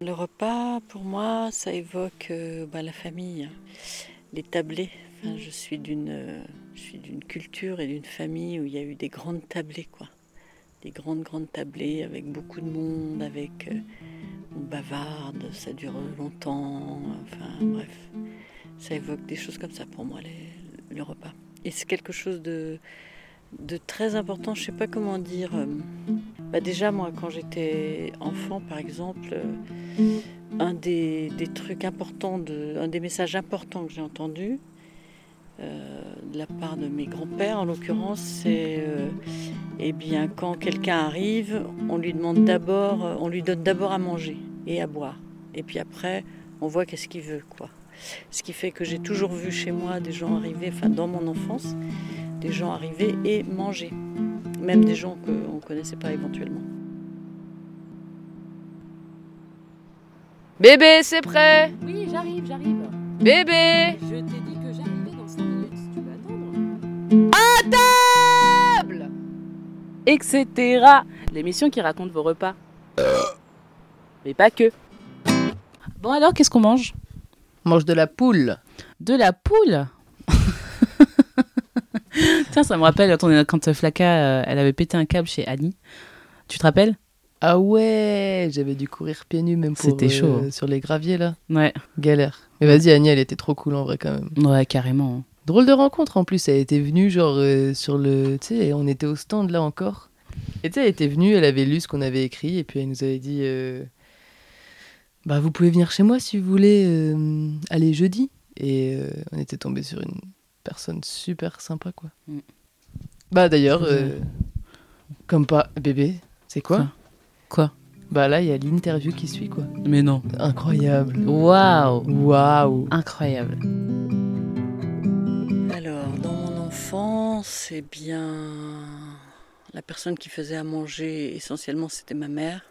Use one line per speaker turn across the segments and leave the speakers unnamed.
Le repas, pour moi, ça évoque euh, bah, la famille, les tablés. je suis d'une culture et d'une famille où il y a eu des grandes tablées, quoi. Des grandes, grandes tablées avec beaucoup de monde, avec... Euh, on bavarde, ça dure longtemps, enfin bref. Ça évoque des choses comme ça pour moi, le repas. Et c'est quelque chose de, de très important, je sais pas comment dire. Euh, bah déjà, moi, quand j'étais enfant, par exemple, euh, un des, trucs importants, de, un des messages importants que j'ai entendu euh, de la part de mes grands-pères, en l'occurrence, c'est eh bien, quand quelqu'un arrive, on lui demande d'abord, on lui donne d'abord à manger et à boire. Et puis après, on voit qu'est-ce qu'il veut, quoi. Ce qui fait que j'ai toujours vu chez moi des gens arriver, enfin dans mon enfance, des gens arriver et manger. Même des gens qu'on ne connaissait pas éventuellement.
Bébé, c'est prêt?
Oui, j'arrive, j'arrive.
Bébé
Je t'ai dit que j'arrivais dans 5 minutes, tu peux attendre.
À table Etc.
L'émission qui raconte vos repas. Mais pas que. Bon alors, qu'est-ce qu'on mange?
On mange de la poule.
De la poule? Tiens, ça me rappelle quand Flaka, euh, elle avait pété un câble chez Annie. Tu te rappelles?
Ah ouais, j'avais dû courir pieds nus même pour
C'était chaud.
Euh, sur les graviers là.
Ouais.
Galère. Mais vas-y, Annie, elle était trop cool en vrai quand même.
Ouais, carrément.
Drôle de rencontre en plus. Elle était venue genre euh, sur le, tu sais, on était au stand là encore. Et tu sais, elle était venue, elle avait lu ce qu'on avait écrit et puis elle nous avait dit, bah vous pouvez venir chez moi si vous voulez aller jeudi. Et on était tombé sur une personne super sympa, quoi. Mm. Bah d'ailleurs, euh, comme pas bébé, c'est quoi
Quoi?
Bah là, il y a l'interview qui suit, quoi.
Mais non.
Incroyable.
Waouh
Waouh
Incroyable.
Alors, dans mon enfance, c'est bien la personne qui faisait à manger, essentiellement, c'était ma mère.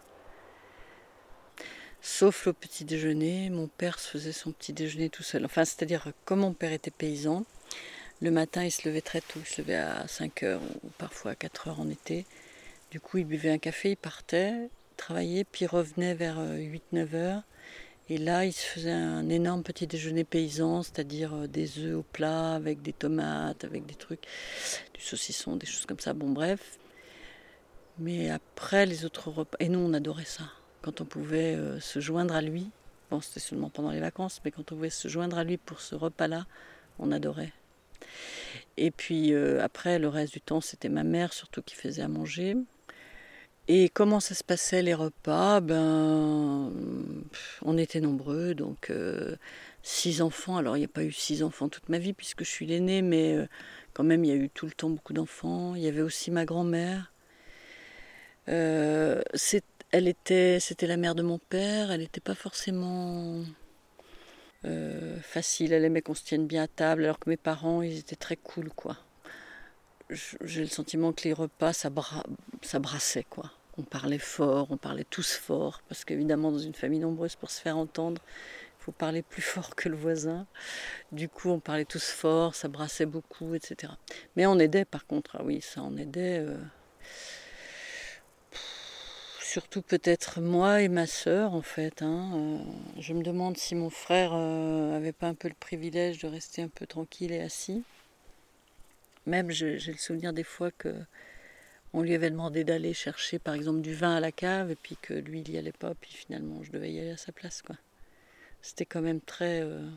Sauf le petit déjeuner, mon père se faisait son petit déjeuner tout seul. Enfin, c'est-à-dire, comme mon père était paysan, le matin, il se levait très tôt, il se levait à 5 heures ou parfois à 4 heures en été. Du coup, il buvait un café, il partait, travaillait, puis revenait vers 8-9 euh. Et là, il se faisait un énorme petit déjeuner paysan, c'est-à-dire euh, des œufs au plat avec des tomates, avec des trucs, du saucisson, des choses comme ça. Bon, bref. Mais après, les autres repas. Et nous, on adorait ça. Quand on pouvait euh, se joindre à lui. Bon, c'était seulement pendant les vacances, mais quand on pouvait se joindre à lui pour ce repas-là, on adorait. Et puis euh, après, le reste du temps, c'était ma mère surtout qui faisait à manger. Et comment ça se passait les repas? Ben, on était nombreux, donc euh, six enfants. Alors il n'y a pas eu six enfants toute ma vie puisque je suis l'aînée, mais euh, quand même il y a eu tout le temps beaucoup d'enfants. Il y avait aussi ma grand-mère. elle était, c'était la mère de mon père. Elle n'était pas forcément euh, facile. Elle aimait qu'on se tienne bien à table, alors que mes parents, ils étaient très cool, quoi. J'ai le sentiment que les repas, ça, ça brassait, quoi. On parlait fort, on parlait tous fort, parce qu'évidemment, dans une famille nombreuse, pour se faire entendre, il faut parler plus fort que le voisin. Du coup, on parlait tous fort, ça brassait beaucoup, etc. Mais on aidait, par contre, ah oui, ça en aidait. Euh, surtout peut-être moi et ma sœur en fait. Hein. Euh, je me demande si mon frère euh, avait pas un peu le privilège de rester un peu tranquille et assis. Même j'ai le souvenir des fois que on lui avait demandé d'aller chercher par exemple du vin à la cave et puis que lui il y allait pas, puis finalement je devais y aller à sa place quoi. C'était quand même très euh,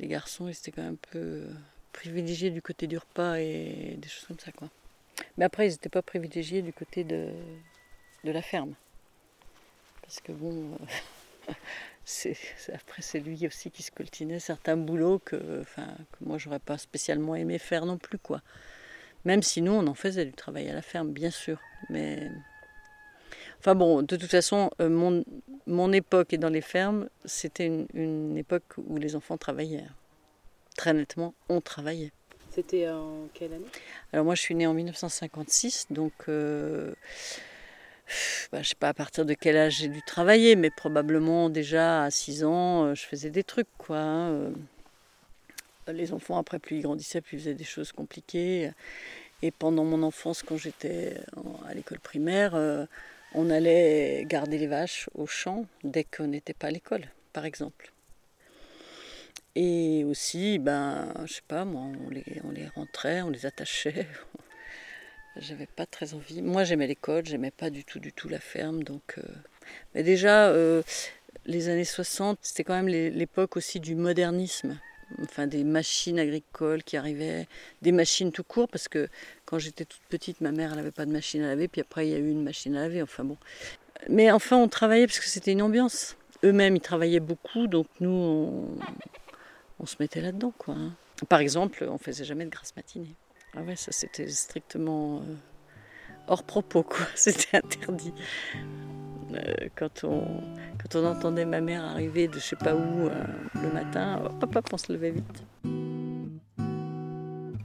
les garçons ils étaient quand même un peu privilégiés du côté du repas et des choses comme ça quoi. Mais après, ils n'étaient pas privilégiés du côté de, la ferme. Parce que bon, euh, c'est, après, c'est lui aussi qui se coltinait certains boulots que, enfin, que moi, j'aurais pas spécialement aimé faire non plus, quoi. Même si nous, on en faisait du travail à la ferme, bien sûr. Mais. Enfin bon, de toute façon, euh, mon, époque et dans les fermes, c'était une époque où les enfants travaillaient. Très nettement, on travaillait.
C'était en quelle année?
Alors moi je suis née en 1956, donc euh, bah, je ne sais pas à partir de quel âge j'ai dû travailler, mais probablement déjà à 6 ans euh, je faisais des trucs quoi. Hein, euh. Les enfants après plus ils grandissaient, plus ils faisaient des choses compliquées. Et pendant mon enfance quand j'étais à l'école primaire, On allait garder les vaches au champ dès qu'on n'était pas à l'école, par exemple. Et aussi, ben, je sais pas, moi, on les, rentrait, on les attachait. J'avais pas très envie. Moi, j'aimais l'école, j'aimais pas du tout, du tout la ferme. Donc, euh, mais déjà, euh, les années 60, c'était quand même l'époque aussi du modernisme. Enfin, des machines agricoles qui arrivaient, des machines tout court, parce que quand j'étais toute petite, ma mère n'avait pas de machine à laver, puis après, il y a eu une machine à laver. Enfin bon. Mais enfin, on travaillait parce que c'était une ambiance. Eux-mêmes, ils travaillaient beaucoup, donc nous, on se mettait là-dedans, quoi. Hein. Par exemple, on faisait jamais de grasse matinée. Ah ouais, ça c'était strictement euh, hors propos, quoi. C'était interdit. Euh, quand, on, quand on entendait ma mère arriver de je sais pas où euh, le matin, hop, hop, on se levait vite.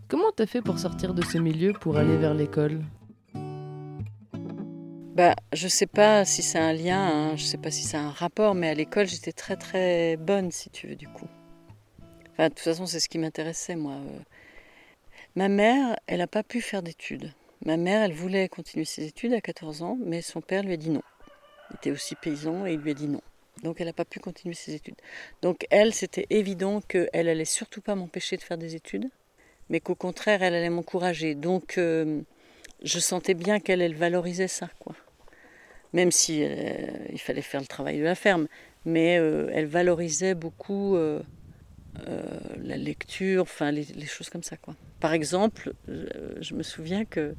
Comment t'as fait pour sortir de ce milieu pour aller vers l'école?
Bah, je sais pas si c'est un lien, hein, je sais pas si c'est un rapport, mais à l'école j'étais très très bonne si tu veux du coup. Enfin, de toute façon, c'est ce qui m'intéressait, moi. Euh. Ma mère, elle n'a pas pu faire d'études. Ma mère, elle voulait continuer ses études à 14 ans, mais son père lui a dit non. Il était aussi paysan et il lui a dit non. Donc elle n'a pas pu continuer ses études. Donc elle, c'était évident qu'elle allait surtout pas m'empêcher de faire des études, mais qu'au contraire, elle allait m'encourager. Donc euh, je sentais bien qu'elle, elle valorisait ça, quoi. Même si euh, il fallait faire le travail de la ferme, mais elle valorisait beaucoup la lecture, enfin les, choses comme ça. Quoi. Par exemple, euh, je me souviens que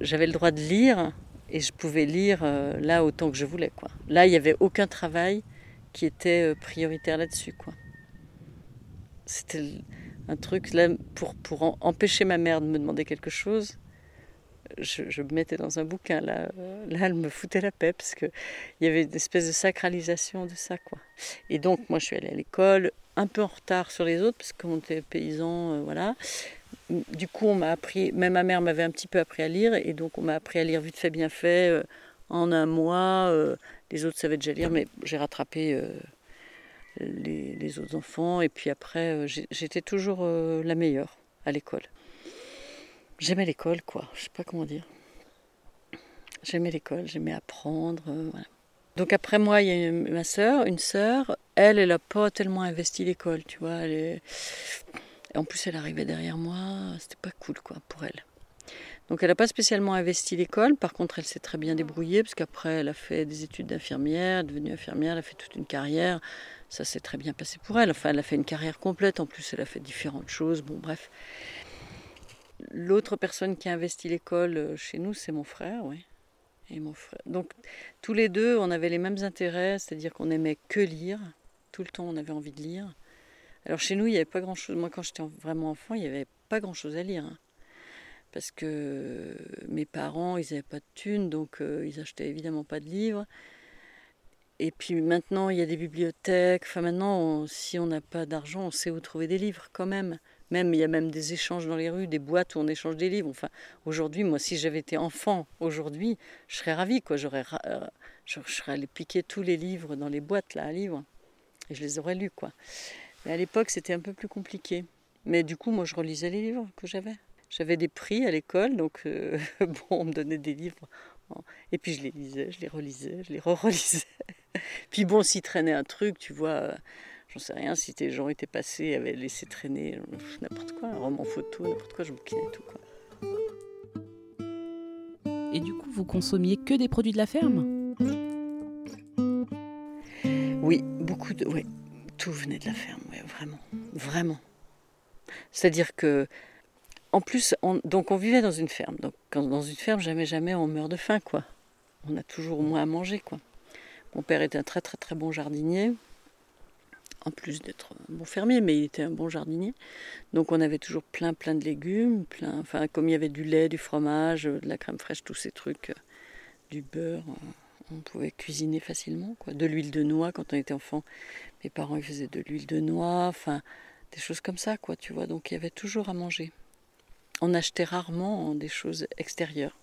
j'avais le droit de lire et je pouvais lire euh, là autant que je voulais. Quoi. Là, il n'y avait aucun travail qui était prioritaire là-dessus. Quoi. C'était un truc là pour, pour empêcher ma mère de me demander quelque chose. Je, me mettais dans un bouquin. Là, là, elle me foutait la paix parce qu'il y avait une espèce de sacralisation de ça. Quoi. Et donc, moi, je suis allée à l'école un peu en retard sur les autres parce qu'on était paysans, euh, voilà. Du coup, on m'a appris, même ma mère m'avait un petit peu appris à lire, et donc on m'a appris à lire vite fait, bien fait, euh, en un mois. Euh, les autres savaient déjà lire, mais j'ai rattrapé les, autres enfants, et puis après, j'étais toujours la meilleure à l'école. J'aimais l'école, quoi, je sais pas comment dire. J'aimais l'école, j'aimais apprendre, voilà. Donc après moi, il y a ma sœur, une sœur. Elle, elle n'a pas tellement investi l'école, tu vois. En plus, elle arrivait derrière moi. C'était pas cool, quoi, pour elle. Donc elle n'a pas spécialement investi l'école. Par contre, elle s'est très bien débrouillée parce qu'après, elle a fait des études d'infirmière, devenue infirmière, elle a fait toute une carrière. Ça s'est très bien passé pour elle. Enfin, elle a fait une carrière complète. En plus, elle a fait différentes choses. Bon, bref. L'autre personne qui a investi l'école euh, chez nous, c'est mon frère, oui et mon frère. Donc tous les deux, on avait les mêmes intérêts, c'est-à-dire qu'on aimait que lire. Tout le temps, on avait envie de lire. Alors chez nous, il n'y avait pas grand-chose. Moi, quand j'étais vraiment enfant, il n'y avait pas grand-chose à lire. Hein. Parce que mes parents, ils n'avaient pas de thunes, donc euh, ils achetaient évidemment pas de livres. Et puis maintenant, il y a des bibliothèques. Enfin, maintenant, si on n'a pas d'argent, on sait où trouver des livres quand même. Même, il y a même des échanges dans les rues, des boîtes où on échange des livres. Enfin, aujourd'hui, moi, si j'avais été enfant aujourd'hui, je serais ravie, quoi. J'aurais, euh, je, serais allée piquer tous les livres dans les boîtes, là, à livres. Et je les aurais lus, quoi. Mais à l'époque, c'était un peu plus compliqué. Mais du coup, moi, je relisais les livres que j'avais. J'avais des prix à l'école, donc euh, bon, on me donnait des livres. Et puis je les lisais, je les relisais, je les re-relisais. puis bon, s'il traînait un truc, tu vois, euh, j'en sais rien, si tes gens étaient passés, avaient laissé traîner n'importe quoi, un roman photo, n'importe quoi, je bouquinais tout quoi.
Et du coup, vous consommiez que des produits de la ferme?
Oui, beaucoup de. Oui, tout venait de la ferme, vraiment. Vraiment. C'est-à-dire que. En plus, on, donc on vivait dans une ferme. Donc dans une ferme, jamais, jamais on meurt de faim, quoi. On a toujours au moins à manger, quoi. Mon père était un très, très, très bon jardinier en plus d'être un bon fermier, mais il était un bon jardinier. Donc on avait toujours plein plein de légumes, plein, enfin comme il y avait du lait, du fromage, de la crème fraîche, tous ces trucs, euh, du beurre, euh, on pouvait cuisiner facilement. Quoi. De l'huile de noix quand on était enfant, mes parents faisaient de l'huile de noix, enfin des choses comme ça, quoi, tu vois. Donc il y avait toujours à manger. On achetait rarement des choses extérieures.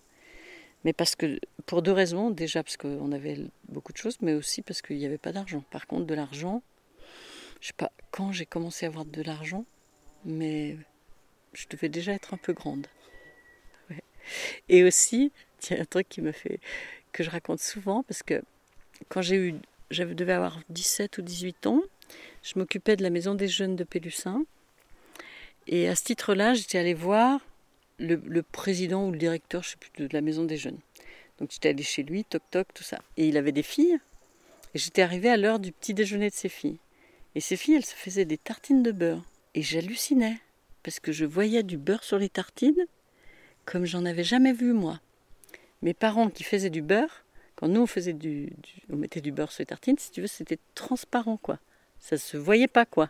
Mais parce que, pour deux raisons, déjà parce qu'on avait beaucoup de choses, mais aussi parce qu'il n'y avait pas d'argent. Par contre, de l'argent, je sais pas quand j'ai commencé à avoir de l'argent, mais je devais déjà être un peu grande. Et aussi, a un truc qui m'a fait, que je raconte souvent parce que quand j'ai eu, j'avais devais avoir 17 ou 18 ans, je m'occupais de la maison des jeunes de Pélussin. Et à ce titre-là, j'étais allée voir le, le, président ou le directeur, je sais plus, de la maison des jeunes. Donc j'étais allée chez lui, toc toc, tout ça. Et il avait des filles. Et j'étais arrivée à l'heure du petit déjeuner de ses filles. Et ces filles, elles se faisaient des tartines de beurre. Et j'hallucinais. Parce que je voyais du beurre sur les tartines comme j'en avais jamais vu moi. Mes parents qui faisaient du beurre, quand nous on faisait du, on mettait du beurre sur les tartines, si tu veux, c'était transparent quoi. Ça se voyait pas quoi.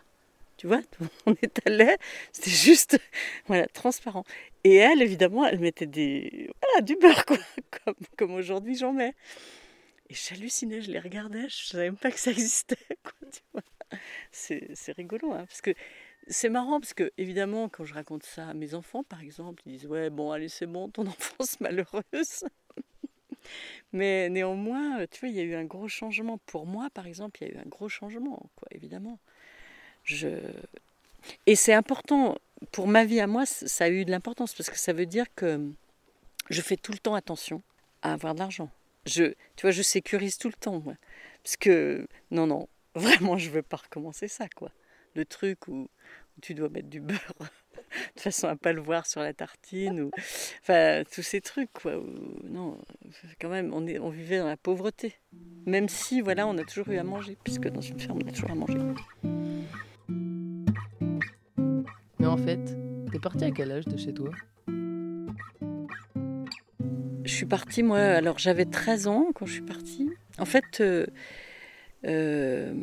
Tu vois, on étalait, c'était juste voilà, transparent. Et elle, évidemment, elle mettait des voilà, du beurre quoi, comme, comme aujourd'hui j'en mets. Et j'hallucinais, je les regardais, je savais même pas que ça existait. C'est rigolo, hein, parce que c'est marrant parce que, évidemment, quand je raconte ça à mes enfants, par exemple, ils disent Ouais, bon, allez, c'est bon, ton enfance malheureuse. Mais néanmoins, tu vois, il y a eu un gros changement. Pour moi, par exemple, il y a eu un gros changement, quoi, évidemment. Je... Et c'est important, pour ma vie à moi, ça a eu de l'importance parce que ça veut dire que je fais tout le temps attention à avoir de l'argent. Je, tu vois, je sécurise tout le temps, moi. Parce que, non, non, vraiment, je veux pas recommencer ça, quoi. Le truc où tu dois mettre du beurre de façon à pas le voir sur la tartine ou enfin tous ces trucs quoi non quand même on est on vivait dans la pauvreté. Même si voilà on a toujours eu à manger puisque dans une ferme on a toujours à manger.
Mais en fait t'es parti à quel âge de chez toi?
Je suis partie moi alors j'avais 13 ans quand je suis partie. En fait euh, euh,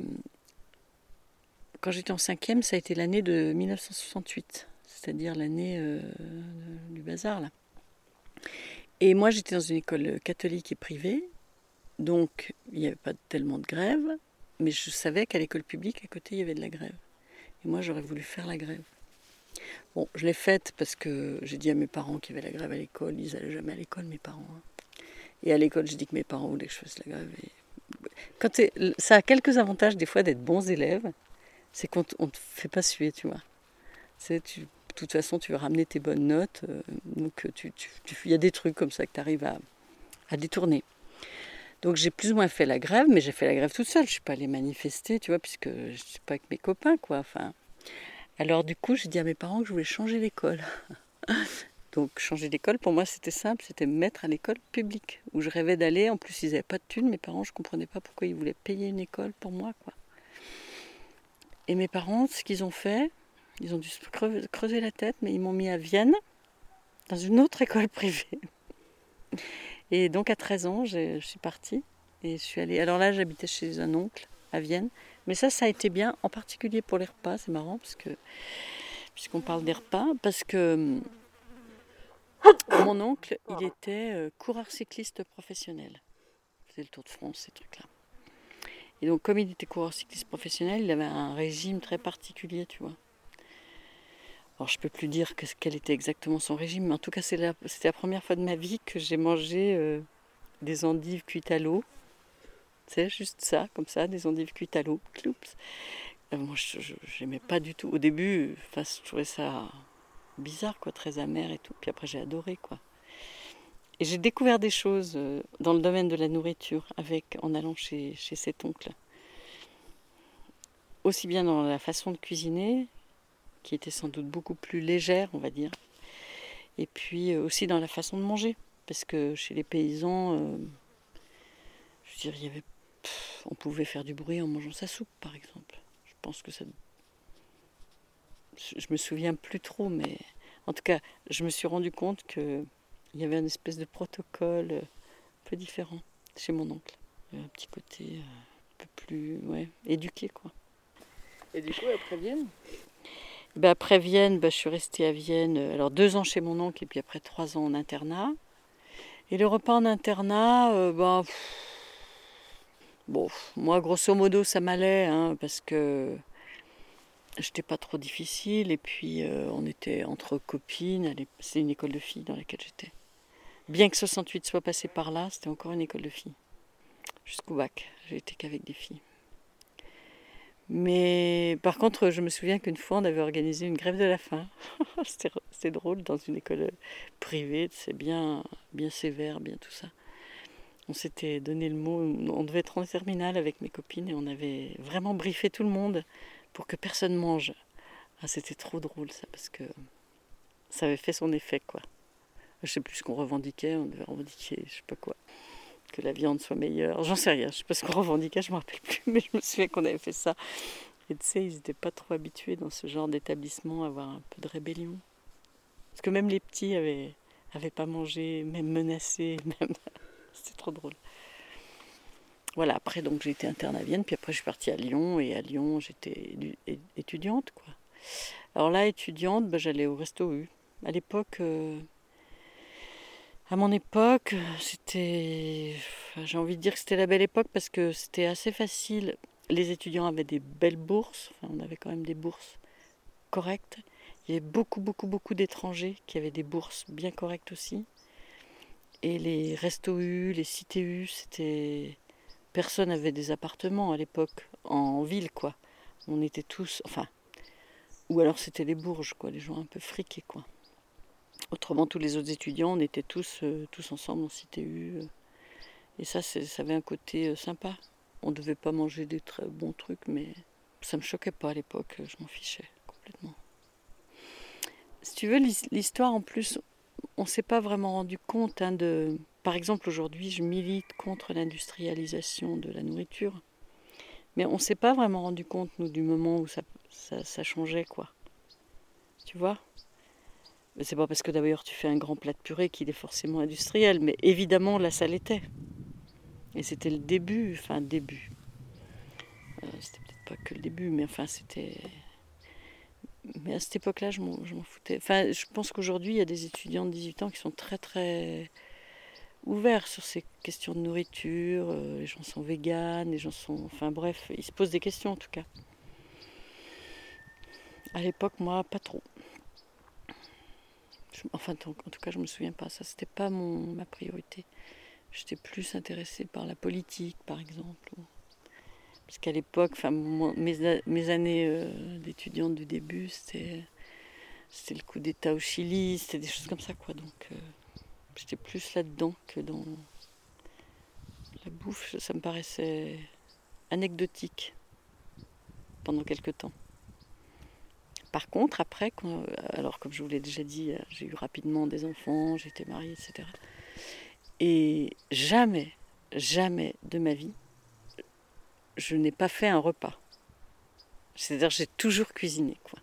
quand j'étais en cinquième, ça a été l'année de 1968, c'est-à-dire l'année euh, du bazar là. Et moi, j'étais dans une école catholique et privée, donc il n'y avait pas tellement de grève, mais je savais qu'à l'école publique, à côté, il y avait de la grève. Et moi, j'aurais voulu faire la grève. Bon, je l'ai faite parce que j'ai dit à mes parents qu'il y avait la grève à l'école. Ils n'allaient jamais à l'école, mes parents. Hein. Et à l'école, j'ai dit que mes parents voulaient que je fasse la grève. Quand ça a quelques avantages des fois d'être bons élèves, c'est qu'on ne te fait pas suer, tu vois. C'est, tu, de toute façon, tu veux ramener tes bonnes notes, euh, donc il tu, y a des trucs comme ça que tu arrives à, détourner. Donc j'ai plus ou moins fait la grève, mais j'ai fait la grève toute seule. Je suis pas allée manifester, tu vois, puisque je suis pas avec mes copains, quoi. Enfin, alors du coup, j'ai dit à mes parents que je voulais changer l'école. Donc changer d'école, pour moi, c'était simple, c'était me mettre à l'école publique, où je rêvais d'aller. En plus, ils n'avaient pas de thunes, mes parents, je comprenais pas pourquoi ils voulaient payer une école pour moi, quoi. Et mes parents, ce qu'ils ont fait, ils ont dû se creuser la tête, mais ils m'ont mis à Vienne, dans une autre école privée. Et donc à 13 ans, je suis partie et suis allée. Alors là, j'habitais chez un oncle à Vienne. Mais ça, ça a été bien, en particulier pour les repas. C'est marrant parce que, puisqu'on parle des repas, parce que mon oncle, il était euh, coureur cycliste professionnel. C'est le Tour de France, ces trucs-là. Et donc, comme il était coureur cycliste professionnel, il avait un régime très particulier, tu vois. Alors, je peux plus dire quel était exactement son régime, mais en tout cas, c'était la, première fois de ma vie que j'ai mangé euh, des endives cuites à l'eau. C'est juste ça, comme ça, des endives cuites à l'eau. Euh, moi, je n'aimais pas du tout. Au début, enfin, je trouvais ça bizarre, quoi, très amer et tout. Puis après, j'ai adoré, quoi. Et j'ai découvert des choses euh, dans le domaine de la nourriture avec, en allant chez, cet oncle. Aussi bien dans la façon de cuisiner, qui était sans doute beaucoup plus légère, on va dire, et puis euh, aussi dans la façon de manger. Parce que chez les paysans, euh, je on pouvait faire du bruit en mangeant sa soupe, par exemple. Je pense que ça. Je me souviens plus trop, mais en tout cas, je me suis rendu compte que il y avait une espèce de protocole euh, un peu différent chez mon oncle. Un petit côté euh, un peu plus ouais, éduqué. Quoi.
Et du coup, après Vienne?
Ben Après Vienne, ben, je suis restée à Vienne, euh, alors deux ans chez mon oncle et puis après trois ans en internat. Et le repas en internat, ben, bon, moi grosso modo ça m'allait, hein, parce que j'étais pas trop difficile et puis on était entre copines, c'est une école de filles dans laquelle j'étais. Bien que 68 soit passé par là, c'était encore une école de filles. Jusqu'au bac, j'ai été qu'avec des filles. Mais par contre, je me souviens qu'une fois, on avait organisé une grève de la faim. c'était drôle dans une école privée, c'est bien, bien sévère, bien tout ça. On s'était donné le mot, on devait être en terminale avec mes copines et on avait vraiment briefé tout le monde pour que personne mange. Ah, c'était trop drôle ça, parce que ça avait fait son effet, quoi. Je sais plus ce qu'on revendiquait, on devait revendiquer, je sais pas quoi, que la viande soit meilleure. J'en sais rien, je sais pas ce qu'on revendiquait, je me rappelle plus, mais je me souviens qu'on avait fait ça. Et tu sais, ils n'étaient pas trop habitués dans ce genre d'établissement à avoir un peu de rébellion. Parce que même les petits avaient, avaient pas mangé, même menacé, même. C'était trop drôle. Voilà, après donc j'ai été interne à Vienne, puis après je suis partie à Lyon, et à Lyon j'étais étudiante, quoi. Alors là, étudiante, ben, j'allais au Resto U. À l'époque, euh, à mon époque, c'était. J'ai envie de dire que c'était la belle époque parce que c'était assez facile. Les étudiants avaient des belles bourses, enfin, on avait quand même des bourses correctes. Il y avait beaucoup, beaucoup, beaucoup d'étrangers qui avaient des bourses bien correctes aussi. Et les restos U, les cités U, c'était. Personne n'avait des appartements à l'époque, en ville, quoi. On était tous. Enfin, ou alors c'était les bourges, quoi, les gens un peu friqués, quoi. Autrement, tous les autres étudiants, on était tous, euh, tous ensemble en CTU. Euh. et ça, ça avait un côté euh, sympa. On ne devait pas manger des très bons trucs, mais ça me choquait pas à l'époque, je m'en fichais complètement. Si tu veux, l'histoire en plus, on ne s'est pas vraiment rendu compte hein, de. Par exemple, aujourd'hui, je milite contre l'industrialisation de la nourriture. Mais on ne s'est pas vraiment rendu compte, nous, du moment où ça, changeait, quoi. Tu vois? C'est pas parce que d'ailleurs tu fais un grand plat de purée qu'il est forcément industriel, mais évidemment là ça l'était. Et c'était le début, enfin début. Euh, c'était peut-être pas que le début, mais enfin c'était. Mais à cette époque-là, je m'en foutais. Enfin, je pense qu'aujourd'hui, il y a des étudiants de 18 ans qui sont très très ouverts sur ces questions de nourriture. Euh, les gens sont véganes, les gens sont. Enfin bref, ils se posent des questions en tout cas. À l'époque, moi, pas trop. enfin, en tout cas, je me souviens pas. Ça, c'était pas mon, ma priorité. J'étais plus intéressée par la politique, par exemple. Parce qu'à l'époque, enfin, mes, mes années euh, d'étudiante du début, c'était, c'était le coup d'État au Chili, c'était des choses comme ça, quoi. Donc, euh, j'étais plus là-dedans que dans la bouffe. Ça me paraissait anecdotique pendant quelques temps. Par contre, après, alors comme je vous l'ai déjà dit, j'ai eu rapidement des enfants, j'étais mariée, etc. Et jamais, jamais de ma vie, je n'ai pas fait un repas. C'est-à-dire j'ai toujours cuisiné, quoi.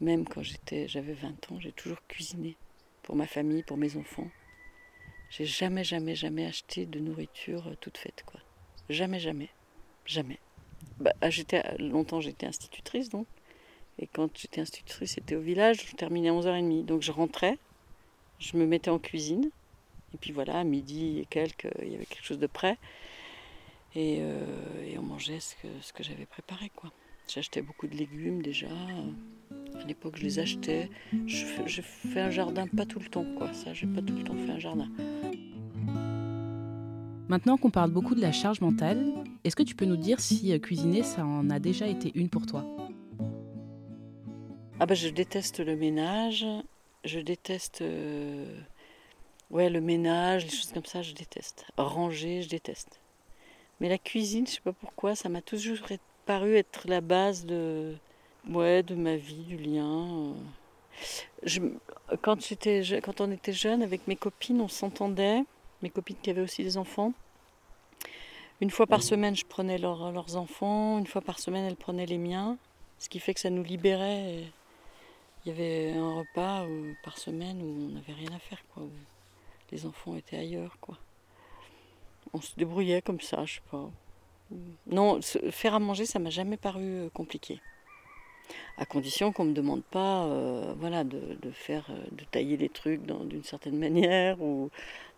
Même quand j'étais, j'avais 20 ans, j'ai toujours cuisiné pour ma famille, pour mes enfants. J'ai jamais, jamais, jamais acheté de nourriture toute faite, quoi. Jamais, jamais, jamais. Bah, j'étais longtemps, j'étais institutrice, donc et quand j'étais institutrice, c'était au village, je terminais à 11h30. Donc je rentrais, je me mettais en cuisine. Et puis voilà, à midi et quelques, il y avait quelque chose de prêt. Et, euh, on mangeait ce que, ce que j'avais préparé. quoi. J'achetais beaucoup de légumes déjà. À l'époque, je les achetais. Je fais, je fais un jardin pas tout le temps, quoi. Ça, j'ai pas tout le temps fait un jardin.
Maintenant qu'on parle beaucoup de la charge mentale, est-ce que tu peux nous dire si euh, cuisiner, ça en a déjà été une pour toi?
Ah bah je déteste le ménage, je déteste euh, ouais le ménage, les choses comme ça, je déteste. Ranger, je déteste. Mais la cuisine, je sais pas pourquoi, ça m'a toujours paru être la base de ouais de ma vie, du lien. Je, quand, on était jeune, avec mes copines, on s'entendait, mes copines qui avaient aussi des enfants. Une fois par semaine, je prenais leurs enfants, une fois par semaine, elles prenaient les miens, ce qui fait que ça nous libérait. Il y avait un repas euh, par semaine où on n'avait rien à faire, quoi. Les enfants étaient ailleurs. On se débrouillait comme ça, je sais pas. Non, faire à manger, ça m'a jamais paru euh, compliqué. À condition qu'on ne me demande pas euh, voilà, de, faire, de tailler les trucs d'une certaine manière. Ou,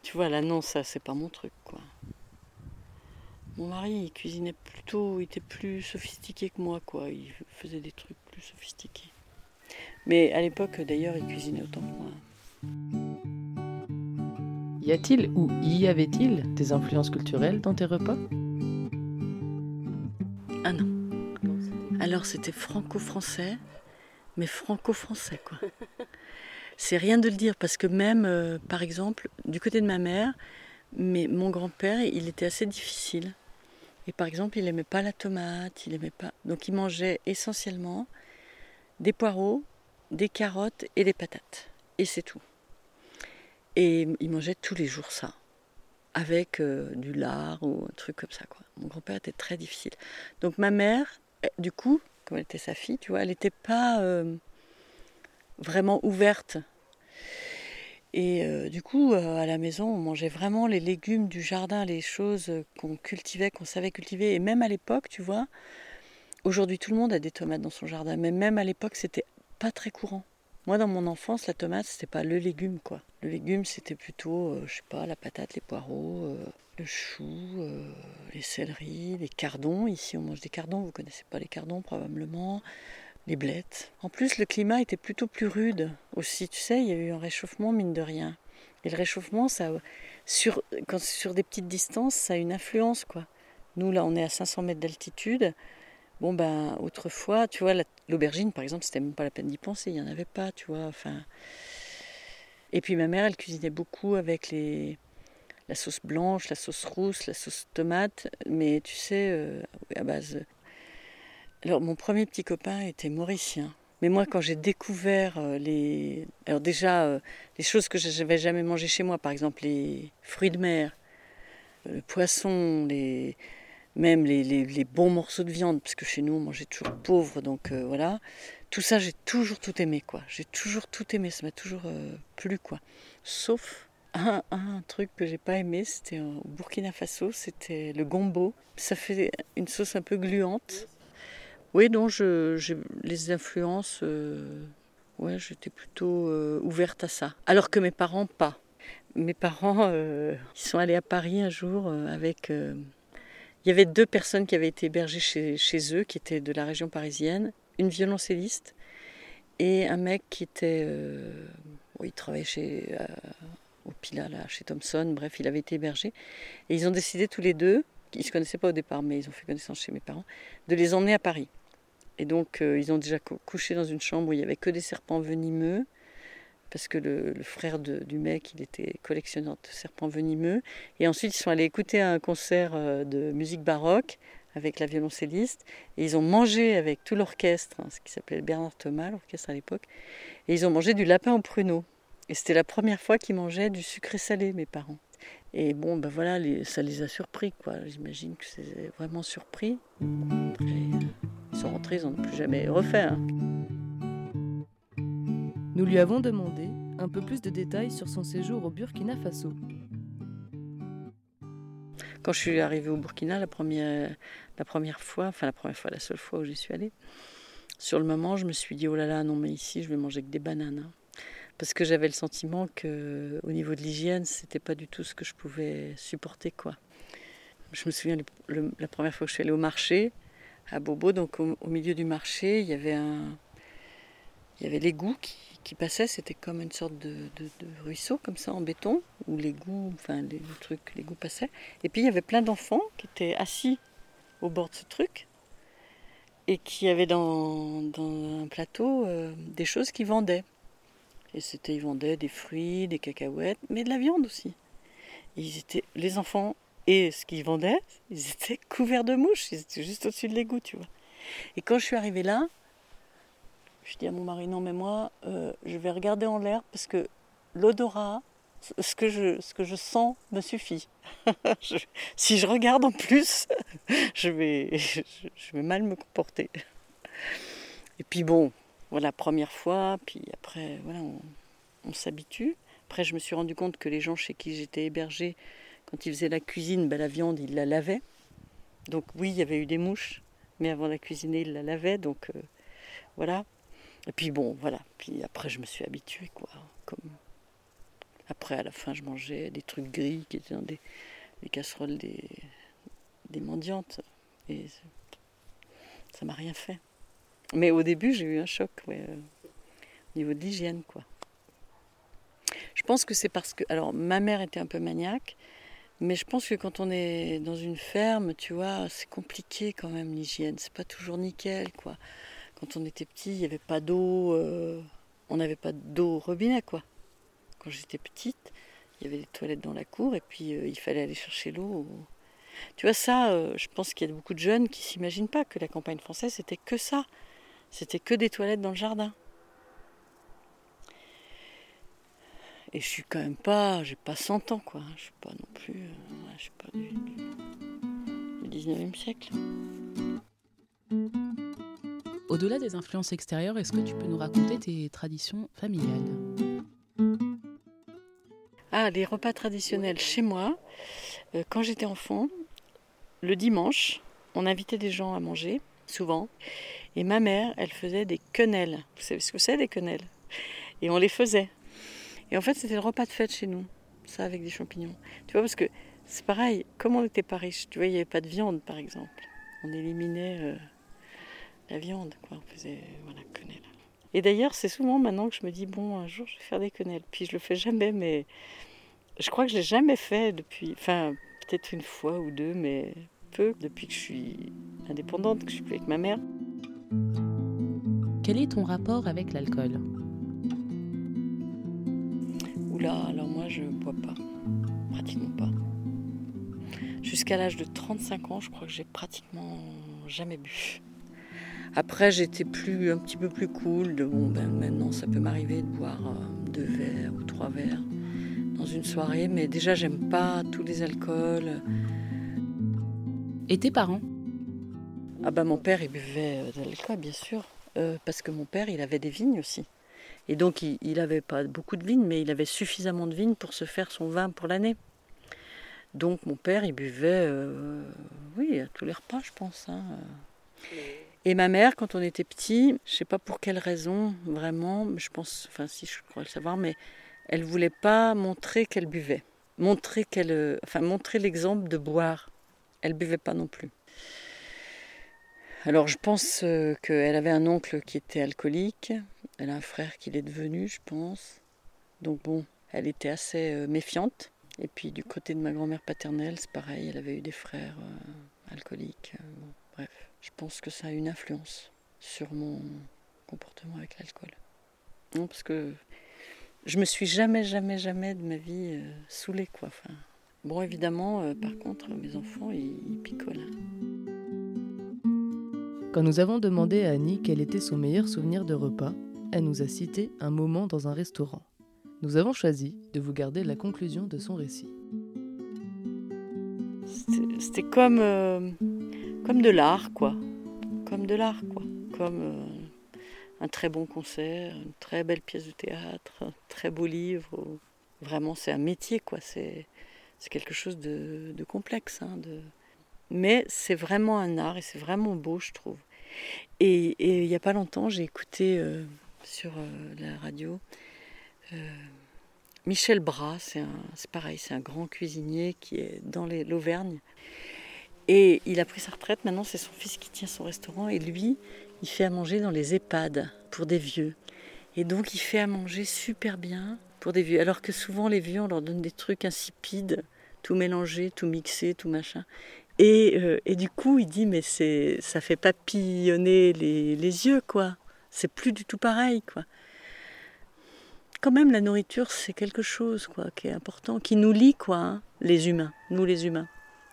tu vois, là, non, ça, c'est pas mon truc, quoi. Mon mari, il cuisinait plutôt, il était plus sophistiqué que moi, quoi. Il faisait des trucs plus sophistiqués. Mais à l'époque, d'ailleurs, il cuisinait autant que moi.
Y a-t-il ou y avait-il des influences culturelles dans tes repas?
Ah non. Alors c'était franco-français, mais franco-français quoi. C'est rien de le dire parce que même, euh, par exemple, du côté de ma mère, Mais mon grand-père, il était assez difficile. Et par exemple, il n'aimait pas la tomate, il aimait pas. Donc il mangeait essentiellement des poireaux, des carottes et des patates. Et c'est tout. Et il mangeait tous les jours ça, avec euh, du lard ou un truc comme ça. Quoi. Mon grand-père était très difficile. Donc ma mère, eh, du coup, comme elle était sa fille, tu vois, elle n'était pas euh, vraiment ouverte. Et euh, du coup, à la maison, on mangeait vraiment les légumes du jardin, les choses qu'on cultivait, qu'on savait cultiver. Et même à l'époque, tu vois, aujourd'hui tout le monde a des tomates dans son jardin, mais même à l'époque, c'était pas très courant. Moi, dans mon enfance, la tomate, c'était pas le légume, quoi. Le légume, c'était plutôt, euh, je sais pas, la patate, les poireaux, euh, le chou, euh, les céleris, les cardons. Ici, on mange des cardons. Vous connaissez pas les cardons, probablement. Les blettes. En plus, le climat était plutôt plus rude aussi. Tu sais, il y a eu un réchauffement, mine de rien. Et le réchauffement, ça, sur, quand sur des petites distances, ça a une influence, quoi. Nous, là, on est à 500 mètres d'altitude. Bon, ben, autrefois, tu vois, l'aubergine, par exemple, c'était même pas la peine d'y penser, il n'y en avait pas, tu vois. Enfin. Et puis ma mère, elle cuisinait beaucoup avec les, la sauce blanche, la sauce rousse, la sauce tomate, mais tu sais, euh, à base. Alors, mon premier petit copain était mauricien. Mais moi, quand j'ai découvert euh, les. Alors, déjà, euh, les choses que je n'avais jamais mangées chez moi, par exemple, les fruits de mer, le poisson, les même les, bons morceaux de viande, parce que chez nous on mangeait toujours pauvre, donc euh, voilà. Tout ça, j'ai toujours tout aimé, quoi. J'ai toujours tout aimé, ça m'a toujours euh, plu, quoi. Sauf un, truc que j'ai pas aimé, c'était au Burkina Faso, c'était le gombo. Ça fait une sauce un peu gluante. Oui, donc je, les influences, euh, ouais, j'étais plutôt ouverte à ça. Alors que mes parents, pas. Mes parents, ils sont allés à Paris un jour avec il y avait deux personnes qui avaient été hébergées chez, eux, qui étaient de la région parisienne, une violoncelliste et un mec qui était... Euh, il travaillait chez, euh, au Pila, là, chez Thomson, bref, il avait été hébergé. Et ils ont décidé tous les deux, ils ne se connaissaient pas au départ, mais ils ont fait connaissance chez mes parents, de les emmener à Paris. Et donc, euh, ils ont déjà couché dans une chambre où il n'y avait que des serpents venimeux parce que le, frère du mec, il était collectionneur de serpents venimeux. Et ensuite, ils sont allés écouter un concert euh, de musique baroque avec la violoncelliste. Et ils ont mangé avec tout l'orchestre, hein, ce qui s'appelait Bernard Thomas, l'orchestre à l'époque. Et ils ont mangé du lapin au pruneau. Et c'était la première fois qu'ils mangeaient du sucré salé, mes parents. Et bon, ben voilà, ça les a surpris, quoi. J'imagine que c'est vraiment surpris. Ils sont rentrés, ils n'en ont plus jamais refait. Hein.
Nous lui avons demandé un peu plus de détails sur son séjour au Burkina Faso.
Quand je suis arrivée au Burkina la première, la première fois, enfin la première fois, la seule fois où j'y suis allée, sur le moment, je me suis dit oh là là, non mais ici je vais manger que des bananes. Hein. Parce que j'avais le sentiment que au niveau de l'hygiène, c'était pas du tout ce que je pouvais supporter quoi. Je me souviens la première fois que je suis allée au marché à Bobo, donc au, au milieu du marché, il y avait un, il y avait l'égout qui, qui passait, c'était comme une sorte de, ruisseau comme ça en béton, où l'égout, enfin les, trucs, l'égout passait. Et puis il y avait plein d'enfants qui étaient assis au bord de ce truc et qui avaient dans, un plateau euh, des choses qu'ils vendaient. Et c'était, ils vendaient des fruits, des cacahuètes, mais de la viande aussi. ils étaient, les enfants et ce qu'ils vendaient, ils étaient couverts de mouches, ils étaient juste au-dessus de l'égout, tu vois. Et quand je suis arrivée là, je dis à mon mari, non mais moi, euh, je vais regarder en l'air parce que l'odorat, ce que, je, ce que je sens me suffit. si je regarde en plus, je vais, je, vais mal me comporter. Et puis bon, voilà, première fois, puis après, voilà, on, s'habitue. Après, je me suis rendu compte que les gens chez qui j'étais hébergée, quand ils faisaient la cuisine, ben, la viande, ils la lavaient. Donc oui, il y avait eu des mouches, mais avant la cuisiner, ils la lavaient. Donc euh, voilà. Et puis bon, voilà. Puis après, je me suis habituée, quoi. Après, à la fin, je mangeais des trucs gris qui étaient dans des, casseroles des, des mendiantes. Et ça m'a rien fait. Mais au début, j'ai eu un choc, ouais, euh, au niveau de l'hygiène, quoi. Je pense que c'est parce que. Alors, ma mère était un peu maniaque, mais je pense que quand on est dans une ferme, tu vois, c'est compliqué quand même l'hygiène. C'est pas toujours nickel, quoi. Quand on était petit, il n'y avait pas d'eau, euh, on n'avait pas d'eau au robinet, quoi. Quand j'étais petite, Il y avait des toilettes dans la cour et puis euh, il fallait aller chercher l'eau. Tu vois, ça, euh, je pense qu'il y a beaucoup de jeunes qui s'imaginent pas que la campagne française, c'était que ça. C'était que des toilettes dans le jardin. Et je suis quand même pas, j'ai pas 100 ans, quoi. Je suis pas non plus, je suis pas du 19e siècle.
Au-delà des influences extérieures, est-ce que tu peux nous raconter tes traditions familiales?
Ah, les repas traditionnels chez moi, euh, quand j'étais enfant, le dimanche, on invitait des gens à manger, souvent. Et ma mère, elle faisait des quenelles. Vous savez ce que c'est, des quenelles? Et on les faisait. Et en fait, c'était le repas de fête chez nous. Ça, avec des champignons. Tu vois, parce que c'est pareil, comme on n'était pas riche, tu vois, il n'y avait pas de viande, par exemple. On éliminait euh, la viande, quoi. On faisait, voilà, quenelles. Et d'ailleurs, c'est souvent maintenant que je me dis, bon, un jour, je vais faire des quenelles. Puis je le fais jamais, mais je crois que je l'ai jamais fait depuis, enfin, peut-être une fois ou deux, mais peu, depuis que je suis indépendante, que je suis plus avec ma mère.
Quel est ton rapport avec l'alcool?
Oula, alors moi je bois pas, pratiquement pas. Jusqu'à l'âge de 35 ans, je crois que j'ai pratiquement jamais bu. Après, j'étais plus, un petit peu plus cool. De bon, ben maintenant, ça peut m'arriver de boire euh, deux verres ou trois verres dans une soirée, mais déjà, j'aime pas tous les alcools.
Et tes parents?
Ah bah mon père, il buvait euh, de l'alcool, bien sûr, euh, parce que mon père, il avait des vignes aussi. Et donc, il n'avait pas beaucoup de vignes, mais il avait suffisamment de vignes pour se faire son vin pour l'année. Donc, mon père, il buvait, euh, oui, à tous les repas, je pense. hein. Et ma mère, quand on était petit, je sais pas pour quelle raison, vraiment, je pense, enfin si, je crois le savoir, mais elle voulait pas montrer qu'elle buvait, montrer qu'elle, euh, montrer l'exemple de boire. Elle buvait pas non plus. Alors je pense euh, qu'elle avait un oncle qui était alcoolique, elle a un frère qui l'est devenu, je pense. Donc bon, elle était assez euh, méfiante. Et puis du côté de ma grand-mère paternelle, c'est pareil, elle avait eu des frères alcooliques. bref, je pense que ça a une influence sur mon comportement avec l'alcool. Non, parce que je me suis jamais, jamais, jamais de ma vie euh, saoulée, quoi. Enfin, bon, évidemment, euh, par contre, mes enfants, ils, ils picolent. hein.
Quand nous avons demandé à Annie quel était son meilleur souvenir de repas, elle nous a cité un moment dans un restaurant. Nous avons choisi de vous garder la conclusion de son récit.
C'était- C'était comme, euh, comme de l'art, quoi. Comme de l'art, quoi. Comme euh, un très bon concert, une très belle pièce de théâtre, un très beau livre. Vraiment, c'est un métier, quoi. C'est quelque chose de, de complexe. hein. Mais c'est vraiment un art et c'est vraiment beau, je trouve. Et il n'y a pas longtemps, j'ai écouté euh, sur euh, la radio Michel Bras, c'est pareil, c'est un grand cuisinier qui est dans l'Auvergne. Et il a pris sa retraite, maintenant c'est son fils qui tient son restaurant et lui, il fait à manger dans les EHPAD pour des vieux. Et donc il fait à manger super bien pour des vieux. Alors que souvent les vieux, on leur donne des trucs insipides, tout mélangé, tout mixé, tout machin. Et, euh, et du coup, il dit, mais c'est, ça fait papillonner les, les yeux, quoi. C'est plus du tout pareil, quoi. Quand même, la nourriture, c'est quelque chose, quoi, qui est important, qui nous lie, quoi, hein, les humains, nous les humains,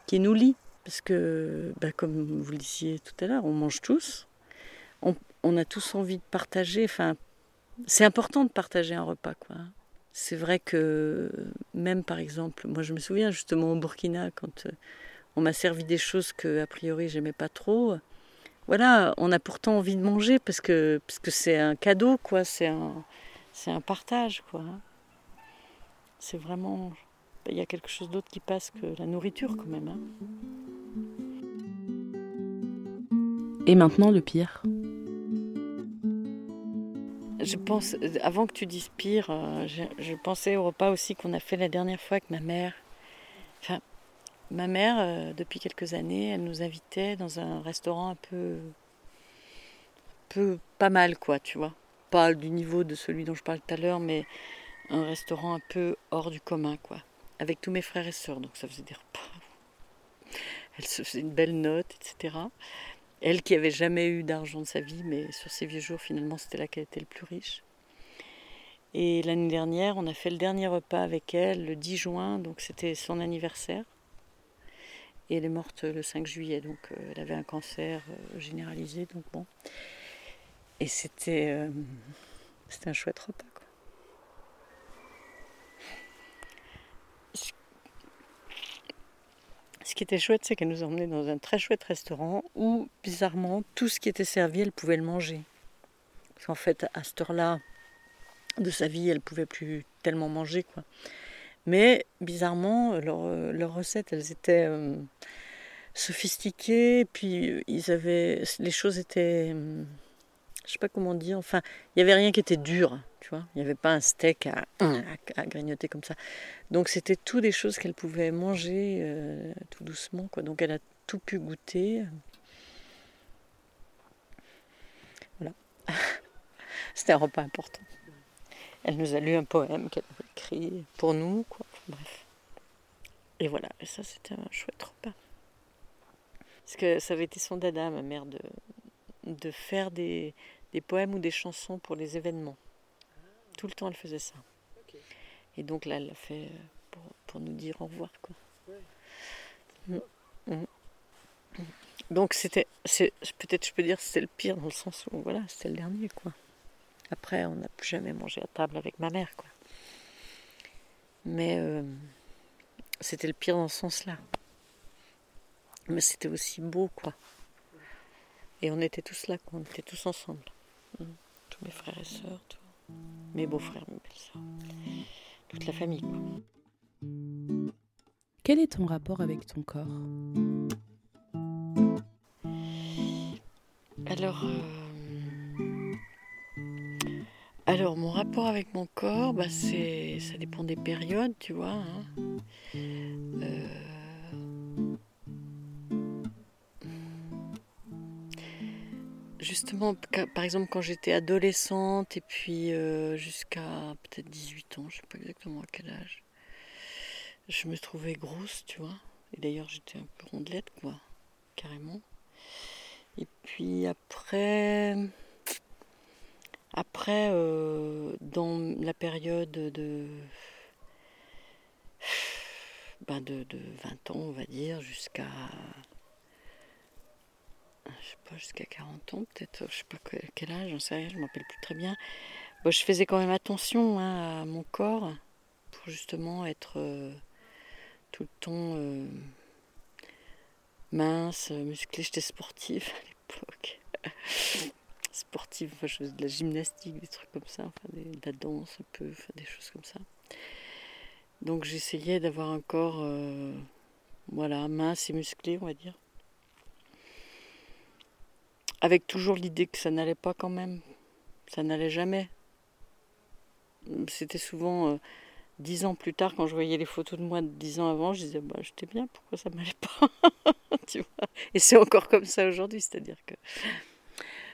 qui nous lie. Parce que, bah, comme vous le disiez tout à l'heure, on mange tous. On, on a tous envie de partager. Enfin, c'est important de partager un repas, quoi. C'est vrai que même par exemple, moi je me souviens justement au Burkina quand euh, on m'a servi des choses que a priori j'aimais pas trop. Voilà, on a pourtant envie de manger parce que parce que c'est un cadeau, quoi. C'est un c'est un partage, quoi. C'est vraiment il y a quelque chose d'autre qui passe que la nourriture quand même. hein.
Et maintenant le pire.
Je pense, avant que tu dises pire, euh, je, je pensais au repas aussi qu'on a fait la dernière fois avec ma mère. Enfin, ma mère, euh, depuis quelques années, elle nous invitait dans un restaurant un peu, un peu pas mal, quoi, tu vois. Pas du niveau de celui dont je parlais tout à l'heure, mais un restaurant un peu hors du commun, quoi. Avec tous mes frères et sœurs, donc ça faisait des repas. Elle se faisait une belle note, etc. Elle qui avait jamais eu d'argent de sa vie, mais sur ses vieux jours, finalement, c'était là qu'elle était le plus riche. Et l'année dernière, on a fait le dernier repas avec elle le 10 juin, donc c'était son anniversaire. Et elle est morte le 5 juillet, donc euh, elle avait un cancer euh, généralisé, donc bon. Et c'était euh, c'était un chouette repas. Quoi. Ce qui était chouette, c'est qu'elle nous emmenait dans un très chouette restaurant où, bizarrement, tout ce qui était servi, elle pouvait le manger. Parce qu'en fait, à cette heure-là de sa vie, elle pouvait plus tellement manger, quoi. Mais bizarrement, leurs recettes, elles étaient euh, sophistiquées, puis ils avaient, les choses étaient, euh, je sais pas comment dire, enfin, il n'y avait rien qui était dur, tu vois. Il n'y avait pas un steak à, à, grignoter comme ça. Donc c'était tout des choses qu'elle pouvait manger euh, tout doucement, quoi. Donc elle a tout pu goûter. Voilà. C'était un repas important. Elle nous a lu un poème qu'elle avait écrit pour nous, quoi. Bref. Et voilà, et ça c'était un chouette repas. Parce que ça avait été son dada, ma mère, de, de faire des, des poèmes ou des chansons pour les événements. Tout le temps elle faisait ça. Et donc là, elle l'a fait euh, pour, pour, nous dire au revoir. Quoi. Mm. Mm. Donc c'était, peut-être je peux dire c'était le pire dans le sens où voilà, c'était le dernier quoi. Après, on n'a plus jamais mangé à table avec ma mère, quoi. Mais euh, c'était le pire dans ce sens-là. Mais c'était aussi beau, quoi. Et on était tous là, quoi. On était tous ensemble. Mmh. Tous mes frères et sœurs, mes beaux-frères, mes belles-sœurs. Toute la famille, quoi.
Quel est ton rapport avec ton corps?
Alors... Euh, alors, mon rapport avec mon corps, bah, c'est, ça dépend des périodes, tu vois. Hein. Justement, par exemple, quand j'étais adolescente et puis euh, jusqu'à peut-être 18 ans, je ne sais pas exactement à quel âge, je me trouvais grosse, tu vois. Et d'ailleurs, j'étais un peu rondelette, quoi, carrément. Et puis après, après, euh, dans la période de, ben de, 20 ans, on va dire, jusqu'à je sais pas, jusqu'à 40 ans, peut-être, je sais pas quel âge, j'en sais rien, je ne m'appelle plus très bien. je faisais quand même attention hein, à mon corps pour justement être euh, tout le temps euh, mince, musclée. J'étais sportive à l'époque sportive, enfin, je faisais de la gymnastique, des trucs comme ça, de la danse un peu, des choses comme ça. Donc j'essayais d'avoir un corps euh, voilà, mince et musclé, on va dire. Avec toujours l'idée que ça n'allait pas quand même. Ça n'allait jamais. C'était souvent euh, dix ans plus tard, quand je voyais les photos de moi de dix ans avant, je disais bah j'étais bien, pourquoi ça m'allait pas Et c'est encore comme ça aujourd'hui, c'est-à-dire que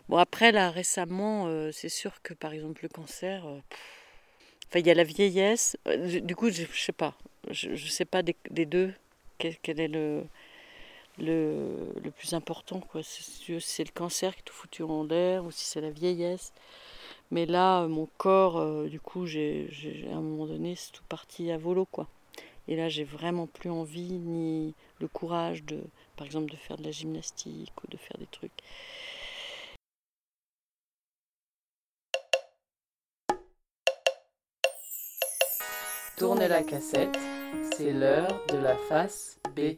Bon, après, là, récemment, euh, c'est sûr que, par exemple, le cancer, euh, enfin, il y a la vieillesse. Du coup, je, ne sais pas. Je, ne sais pas des, deux est le, le, le, plus important, quoi. Si c'est le cancer qui est tout foutu en l'air ou si c'est la vieillesse. Mais là, mon corps, du coup, j'ai, à un moment donné, c'est tout parti à volo, quoi. Et là, j'ai vraiment plus envie ni le courage de, par exemple, de faire de la gymnastique ou de faire des trucs.
Tournez la cassette, c'est l'heure de la face B.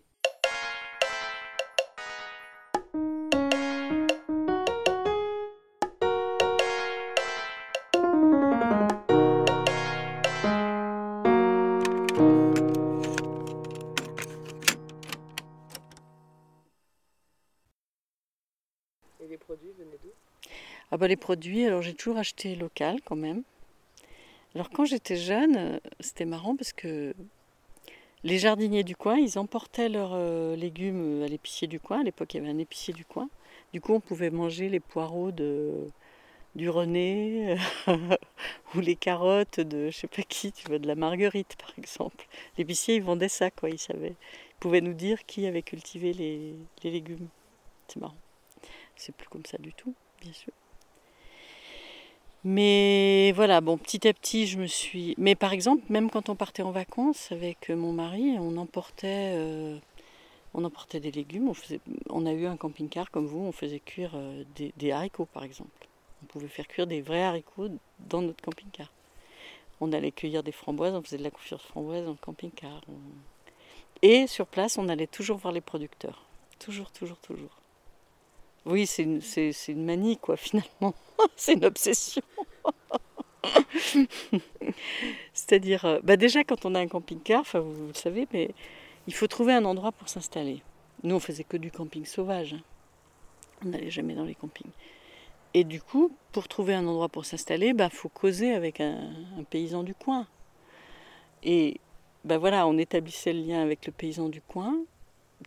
les produits,
alors j'ai toujours acheté local quand même. Alors quand j'étais jeune, euh, c'était marrant parce que les jardiniers du coin, ils emportaient leurs euh, légumes à l'épicier du coin. À l'époque, il y avait un épicier du coin. Du coup, on pouvait manger les poireaux de, du René ou les carottes de je sais pas qui, tu vois, de la Marguerite par exemple. L'épicier, il vendait ça, quoi. Il savait, il pouvait nous dire qui avait cultivé les, les légumes. C'est marrant. C'est plus comme ça du tout, bien sûr. Mais voilà, bon, petit à petit, je me suis. Mais par exemple, même quand on partait en vacances avec mon mari, on emportait, euh, on emportait des légumes. On, faisait... on a eu un camping-car comme vous, on faisait cuire euh, des, haricots, par exemple. On pouvait faire cuire des vrais haricots dans notre camping-car. On allait cueillir des framboises, on faisait de la confiture de framboises dans le camping-car. Et sur place, on allait toujours voir les producteurs. Toujours, toujours, toujours. Oui, c'est une, manie, quoi, finalement. c'est une obsession. C'est-à-dire, euh, bah déjà quand on a un camping-car, vous, le savez, mais il faut trouver un endroit pour s'installer. Nous, on faisait que du camping sauvage. Hein. On n'allait jamais dans les campings. Et du coup, pour trouver un endroit pour s'installer, il bah, faut causer avec un, paysan du coin. Et ben voilà, on établissait le lien avec le paysan du coin.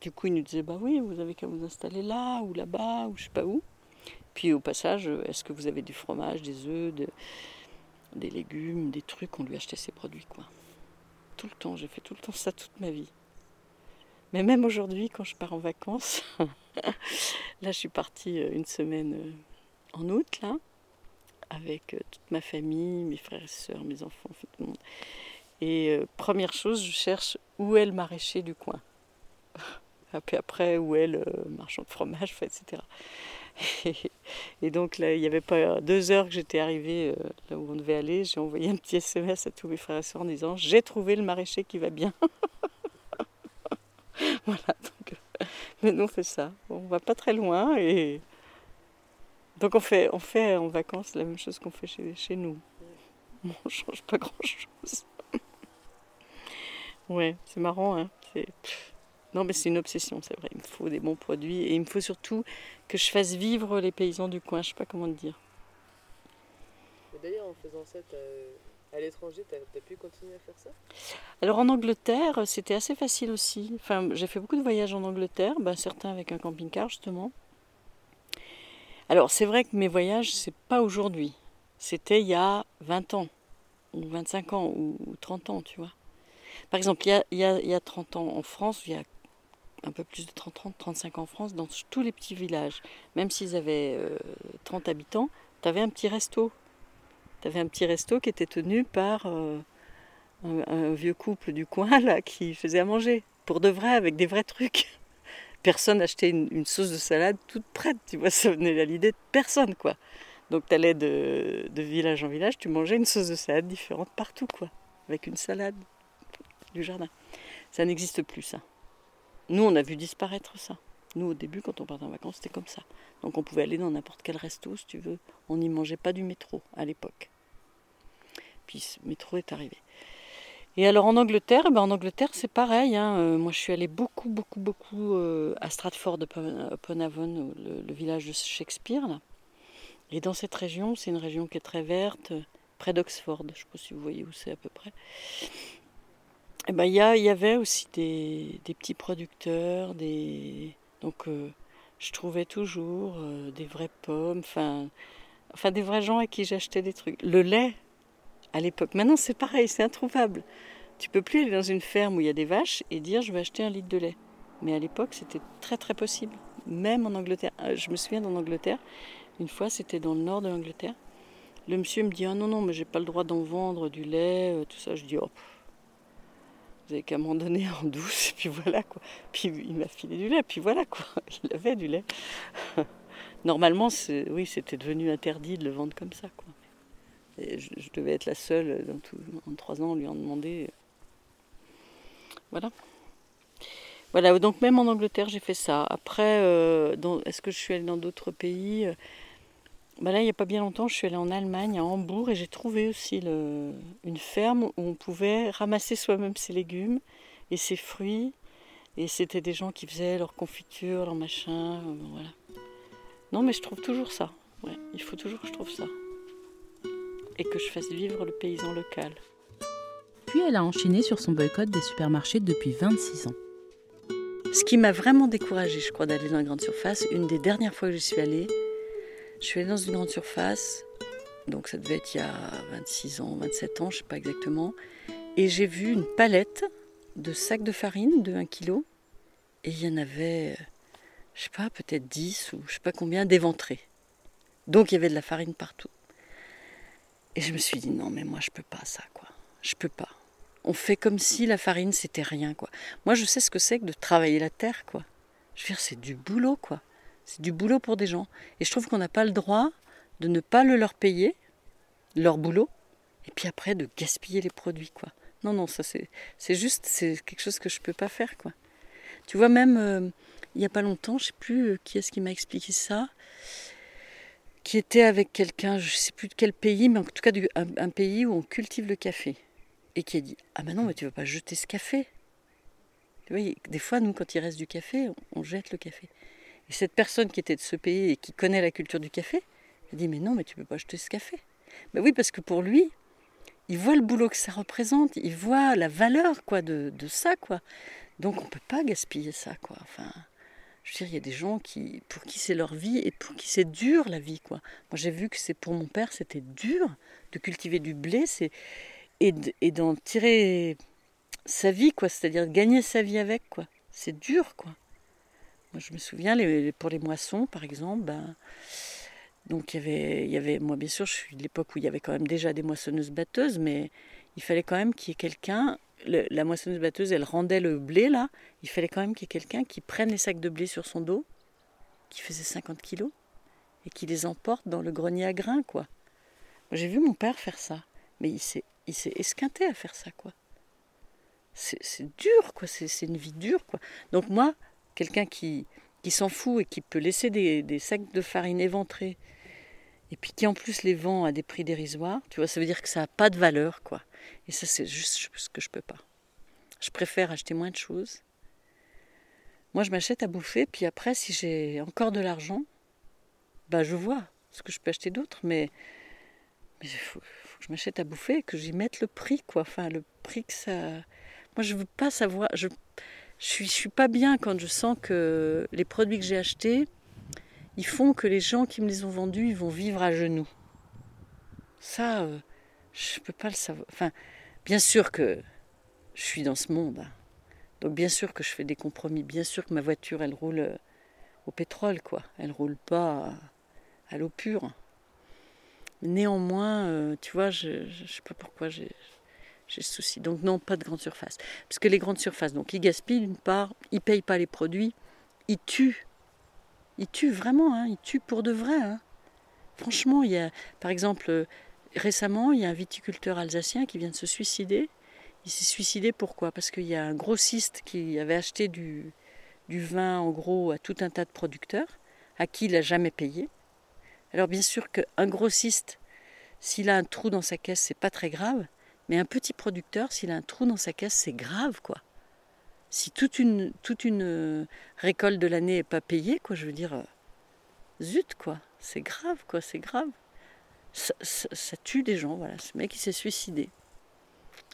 Du coup, il nous disait bah oui, vous avez qu'à vous installer là ou là-bas ou je sais pas où. Puis au passage, est-ce que vous avez du fromage, des œufs, des légumes, des trucs On lui achetait ses produits quoi. Tout le temps, j'ai fait tout le temps ça toute ma vie. Mais même aujourd'hui, quand je pars en vacances, là, je suis partie euh, une semaine euh, en août là, avec euh, toute ma famille, mes frères et sœurs, mes enfants, tout le monde. Et première chose, je cherche où est le maraîcher du coin. Puis après, où est le marchand de fromage, etc. Et, donc là, il n'y avait pas deux heures que j'étais arrivée euh, là où on devait aller. J'ai envoyé un petit SMS à tous mes frères et sœurs en disant J'ai trouvé le maraîcher qui va bien. voilà, donc, euh, nous on fait ça. On va pas très loin et donc on fait, on fait en vacances la même chose qu'on fait chez, chez nous. on ne change pas grand chose. ouais, c'est marrant, hein. Non, mais c'est une obsession, c'est vrai. Il me faut des bons produits et il me faut surtout que je fasse vivre les paysans du coin. Je sais pas comment te dire.
D'ailleurs, en faisant ça, à l'étranger, tu as, pu continuer à faire ça?
Alors en Angleterre, c'était assez facile aussi. Enfin, j'ai fait beaucoup de voyages en Angleterre, ben, certains avec un camping-car justement. Alors c'est vrai que mes voyages, c'est pas aujourd'hui. C'était il y a 20 ans, ou 25 ans, ou 30 ans, tu vois. Par exemple, il y a, il y a, il y a 30 ans en France, il y a un peu plus de 30, 30, 35 en France, dans tous les petits villages, même s'ils avaient 30 euh, habitants, tu avais un petit resto. Tu avais un petit resto qui était tenu par euh, un, vieux couple du coin là qui faisait à manger, pour de vrai, avec des vrais trucs. Personne achetait une, sauce de salade toute prête, tu vois, ça venait à l'idée de personne, quoi. Donc tu allais de, de village en village, tu mangeais une sauce de salade différente partout, quoi, avec une salade du jardin. Ça n'existe plus, ça. Nous, on a vu disparaître ça. Nous, au début, quand on partait en vacances, c'était comme ça. Donc on pouvait aller dans n'importe quel resto, si tu veux. On n'y mangeait pas du métro à l'époque. Puis ce métro est arrivé. Et alors en Angleterre, ben en Angleterre c'est pareil. Hein. Euh, moi je suis allée beaucoup, beaucoup, beaucoup euh, à Stratford upon Avon, le, village de Shakespeare. Là. Et dans cette région, c'est une région qui est très verte, près d'Oxford. Je ne sais pas si vous voyez où c'est à peu près. Eh ben, y, y, avait aussi des, petits producteurs, donc euh, je trouvais toujours euh, des vraies pommes, enfin, des vrais gens à qui j'achetais des trucs. Le lait, à l'époque, maintenant c'est pareil, c'est introuvable. Tu peux plus aller dans une ferme où il y a des vaches et dire je vais acheter un litre de lait. Mais à l'époque c'était très très possible, même en Angleterre. Euh, je me souviens d'en Angleterre, une fois c'était dans le nord de l'Angleterre. Le monsieur me dit ah non non mais j'ai pas le droit d'en vendre du lait, tout ça. Je dis oh vous avez qu'à m'en donner en douce, et puis voilà quoi. Puis il m'a filé du lait, puis voilà quoi. Il avait du lait. Normalement, oui, c'était devenu interdit de le vendre comme ça quoi. Je, devais être la seule dans tout, en trois ans, lui en demander. Voilà. Voilà, donc même en Angleterre, j'ai fait ça. Après, euh, est-ce que je suis allée dans d'autres pays bah là, il n'y a pas bien longtemps, je suis allée en Allemagne, à Hambourg, et j'ai trouvé aussi le, une ferme où on pouvait ramasser soi-même ses légumes et ses fruits. Et c'était des gens qui faisaient leur confiture, leur machin. Euh, voilà. Non, mais je trouve toujours ça. Ouais, il faut toujours que je trouve ça. Et que je fasse vivre le paysan local.
Puis elle a enchaîné sur son boycott des supermarchés depuis 26 ans.
Ce qui m'a vraiment découragée, je crois, d'aller dans la grande surface, une des dernières fois que je suis allée, je suis allée dans une grande surface, donc ça devait être il y a 26 ans, 27 ans, je ne sais pas exactement, et j'ai vu une palette de sacs de farine de 1 kg, et il y en avait, je sais pas, peut-être 10 ou je sais pas combien d'éventrés. Donc il y avait de la farine partout. Et je me suis dit non mais moi je peux pas ça quoi. Je peux pas. On fait comme si la farine c'était rien quoi. Moi je sais ce que c'est que de travailler la terre quoi. Je veux dire c'est du boulot quoi. C'est du boulot pour des gens. Et je trouve qu'on n'a pas le droit de ne pas le leur payer, leur boulot, et puis après de gaspiller les produits quoi. Non non ça c'est c'est juste c'est quelque chose que je peux pas faire quoi. Tu vois même euh, il n'y a pas longtemps, je sais plus euh, qui est-ce qui m'a expliqué ça qui était avec quelqu'un, je ne sais plus de quel pays, mais en tout cas un, pays où on cultive le café. Et qui a dit Ah ben non, mais tu ne vas pas jeter ce café? Tu vois, des fois, nous, quand il reste du café, on, jette le café. Et cette personne qui était de ce pays et qui connaît la culture du café, a dit Mais non, mais tu ne peux pas jeter ce café. Ben oui, parce que pour lui, il voit le boulot que ça représente, il voit la valeur quoi de, de ça. quoi. Donc on peut pas gaspiller ça. quoi. Enfin, je veux dire, il y a des gens qui, pour qui c'est leur vie et pour qui c'est dur la vie, quoi. Moi, j'ai vu que c'est pour mon père, c'était dur de cultiver du blé, c'est et d'en tirer sa vie, quoi. C'est-à-dire gagner sa vie avec, quoi. C'est dur, quoi. Moi, je me souviens, pour les moissons, par exemple, ben, donc il y avait, il y avait, moi, bien sûr, je suis de l'époque où il y avait quand même déjà des moissonneuses batteuses, mais il fallait quand même qu'il y ait quelqu'un la moissonneuse batteuse, elle rendait le blé là, il fallait quand même qu'il y ait quelqu'un qui prenne les sacs de blé sur son dos, qui faisait 50 kilos, et qui les emporte dans le grenier à grains, quoi. J'ai vu mon père faire ça, mais il s'est, il s'est esquinté à faire ça, quoi. C'est, dur, quoi. C'est, une vie dure, quoi. Donc moi, quelqu'un qui, qui s'en fout et qui peut laisser des, sacs de farine éventrés, et puis qui en plus les vend à des prix dérisoires, tu vois, ça veut dire que ça n'a pas de valeur, quoi. Et ça, c'est juste ce que je peux pas. Je préfère acheter moins de choses. Moi, je m'achète à bouffer, puis après, si j'ai encore de l'argent, bah, je vois ce que je peux acheter d'autre, mais il faut, que je m'achète à bouffer et que j'y mette le prix, quoi. Enfin, le prix que ça. Moi, je veux pas savoir. Je, je suis, suis pas bien quand je sens que les produits que j'ai achetés, ils font que les gens qui me les ont vendus, ils vont vivre à genoux. Ça. Euh, je ne peux pas le savoir. Enfin, bien sûr que je suis dans ce monde. Hein. Donc bien sûr que je fais des compromis. Bien sûr que ma voiture, elle roule euh, au pétrole, quoi. Elle roule pas à l'eau pure. Néanmoins, euh, tu vois, je ne sais pas pourquoi j'ai ce souci. Donc non, pas de grande surface. Parce que les grandes surfaces, donc ils gaspillent d'une part, ils payent pas les produits, ils tuent. Ils tuent vraiment, hein, ils tuent pour de vrai. Hein. Franchement, il y a, par exemple, récemment, il y a un viticulteur alsacien qui vient de se suicider. Il s'est suicidé pourquoi? Parce qu'il y a un grossiste qui avait acheté du, du vin en gros à tout un tas de producteurs, à qui il n'a jamais payé. Alors bien sûr qu'un grossiste, s'il a un trou dans sa caisse, c'est pas très grave, mais un petit producteur, s'il a un trou dans sa caisse, c'est grave quoi. Si toute une, toute une euh, récolte de l'année n'est pas payée, quoi, je veux dire, euh, zut quoi, c'est grave quoi, c'est grave ça, tue des gens. Voilà, ce mec il s'est suicidé.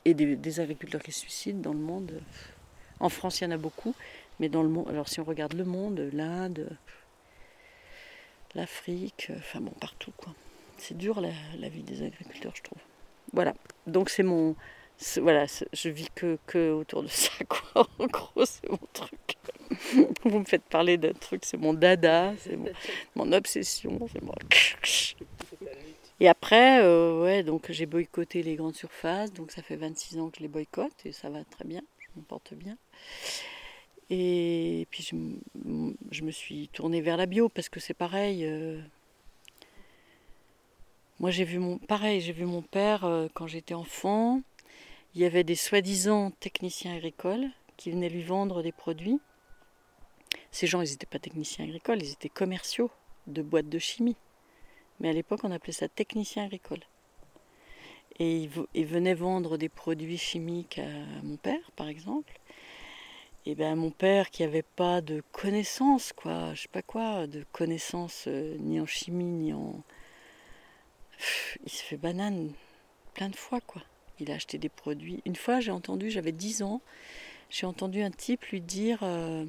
Et des, agriculteurs qui se suicident dans le monde. En France, il y en a beaucoup, mais dans le monde. Alors, si on regarde le monde, l'Inde, l'Afrique, enfin bon, partout quoi. C'est dur la, vie des agriculteurs, je trouve. Voilà. Donc c'est mon, voilà, je vis que, que autour de ça quoi. En gros, c'est mon truc. Vous me faites parler d'un truc, c'est mon dada, c'est mon, obsession, c'est mon. Et après, euh, ouais, donc j'ai boycotté les grandes surfaces, donc ça fait 26 ans que je les boycotte et ça va très bien, je m'en porte bien. Et puis je, me suis tournée vers la bio parce que c'est pareil. Euh, moi j'ai vu mon pareil, j'ai vu mon père euh, quand j'étais enfant. Il y avait des soi-disant techniciens agricoles qui venaient lui vendre des produits. Ces gens, ils n'étaient pas techniciens agricoles, ils étaient commerciaux de boîtes de chimie mais à l'époque on appelait ça technicien agricole. Et il, venait vendre des produits chimiques à mon père, par exemple. Et bien mon père qui n'avait pas de connaissances, quoi, je sais pas quoi, de connaissances euh, ni en chimie ni en... il se fait banane plein de fois, quoi. Il a acheté des produits. Une fois j'ai entendu, j'avais 10 ans, j'ai entendu un type lui dire... Euh,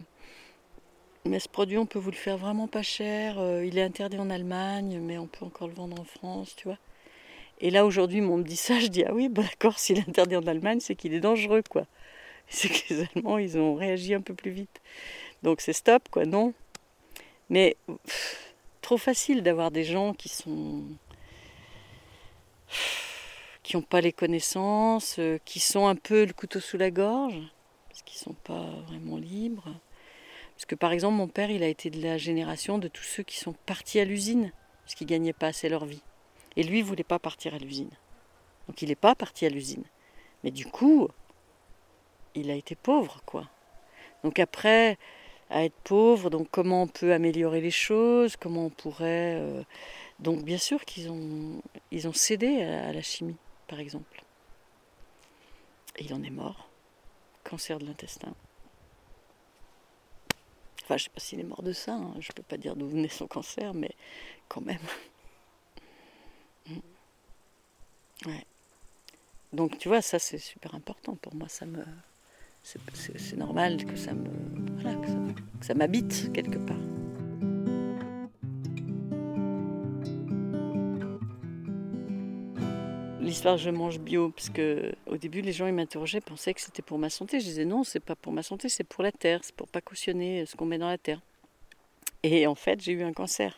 mais ce produit, on peut vous le faire vraiment pas cher. Euh, il est interdit en Allemagne, mais on peut encore le vendre en France, tu vois. Et là, aujourd'hui, on me dit ça, je dis ah oui, bah, d'accord, s'il est interdit en Allemagne, c'est qu'il est dangereux, quoi. C'est que les Allemands, ils ont réagi un peu plus vite. Donc c'est stop, quoi, non. Mais trop facile d'avoir des gens qui sont qui n'ont pas les connaissances, euh, qui sont un peu le couteau sous la gorge, parce qu'ils ne sont pas vraiment libres. Parce que par exemple, mon père, il a été de la génération de tous ceux qui sont partis à l'usine, parce qu'ils ne gagnaient pas assez leur vie. Et lui, il voulait pas partir à l'usine. Donc il n'est pas parti à l'usine. Mais du coup, il a été pauvre, quoi. Donc après, à être pauvre, donc comment on peut améliorer les choses, comment on pourrait... Euh, donc bien sûr qu'ils ont, cédé à, la chimie, par exemple. Et il en est mort. Cancer de l'intestin. Enfin, je ne sais pas s'il est mort de ça, hein. je ne peux pas dire d'où venait son cancer, mais quand même. Donc tu vois, ça c'est super important pour moi, ça me c'est normal que ça me que ça m'habite quelque part. L'histoire je mange bio, parce que au début les gens ils m'interrogeaient, pensaient que c'était pour ma santé. Je disais non, c'est pas pour ma santé, c'est pour la terre, c'est pour pas cautionner ce qu'on met dans la terre. Et en fait j'ai eu un cancer.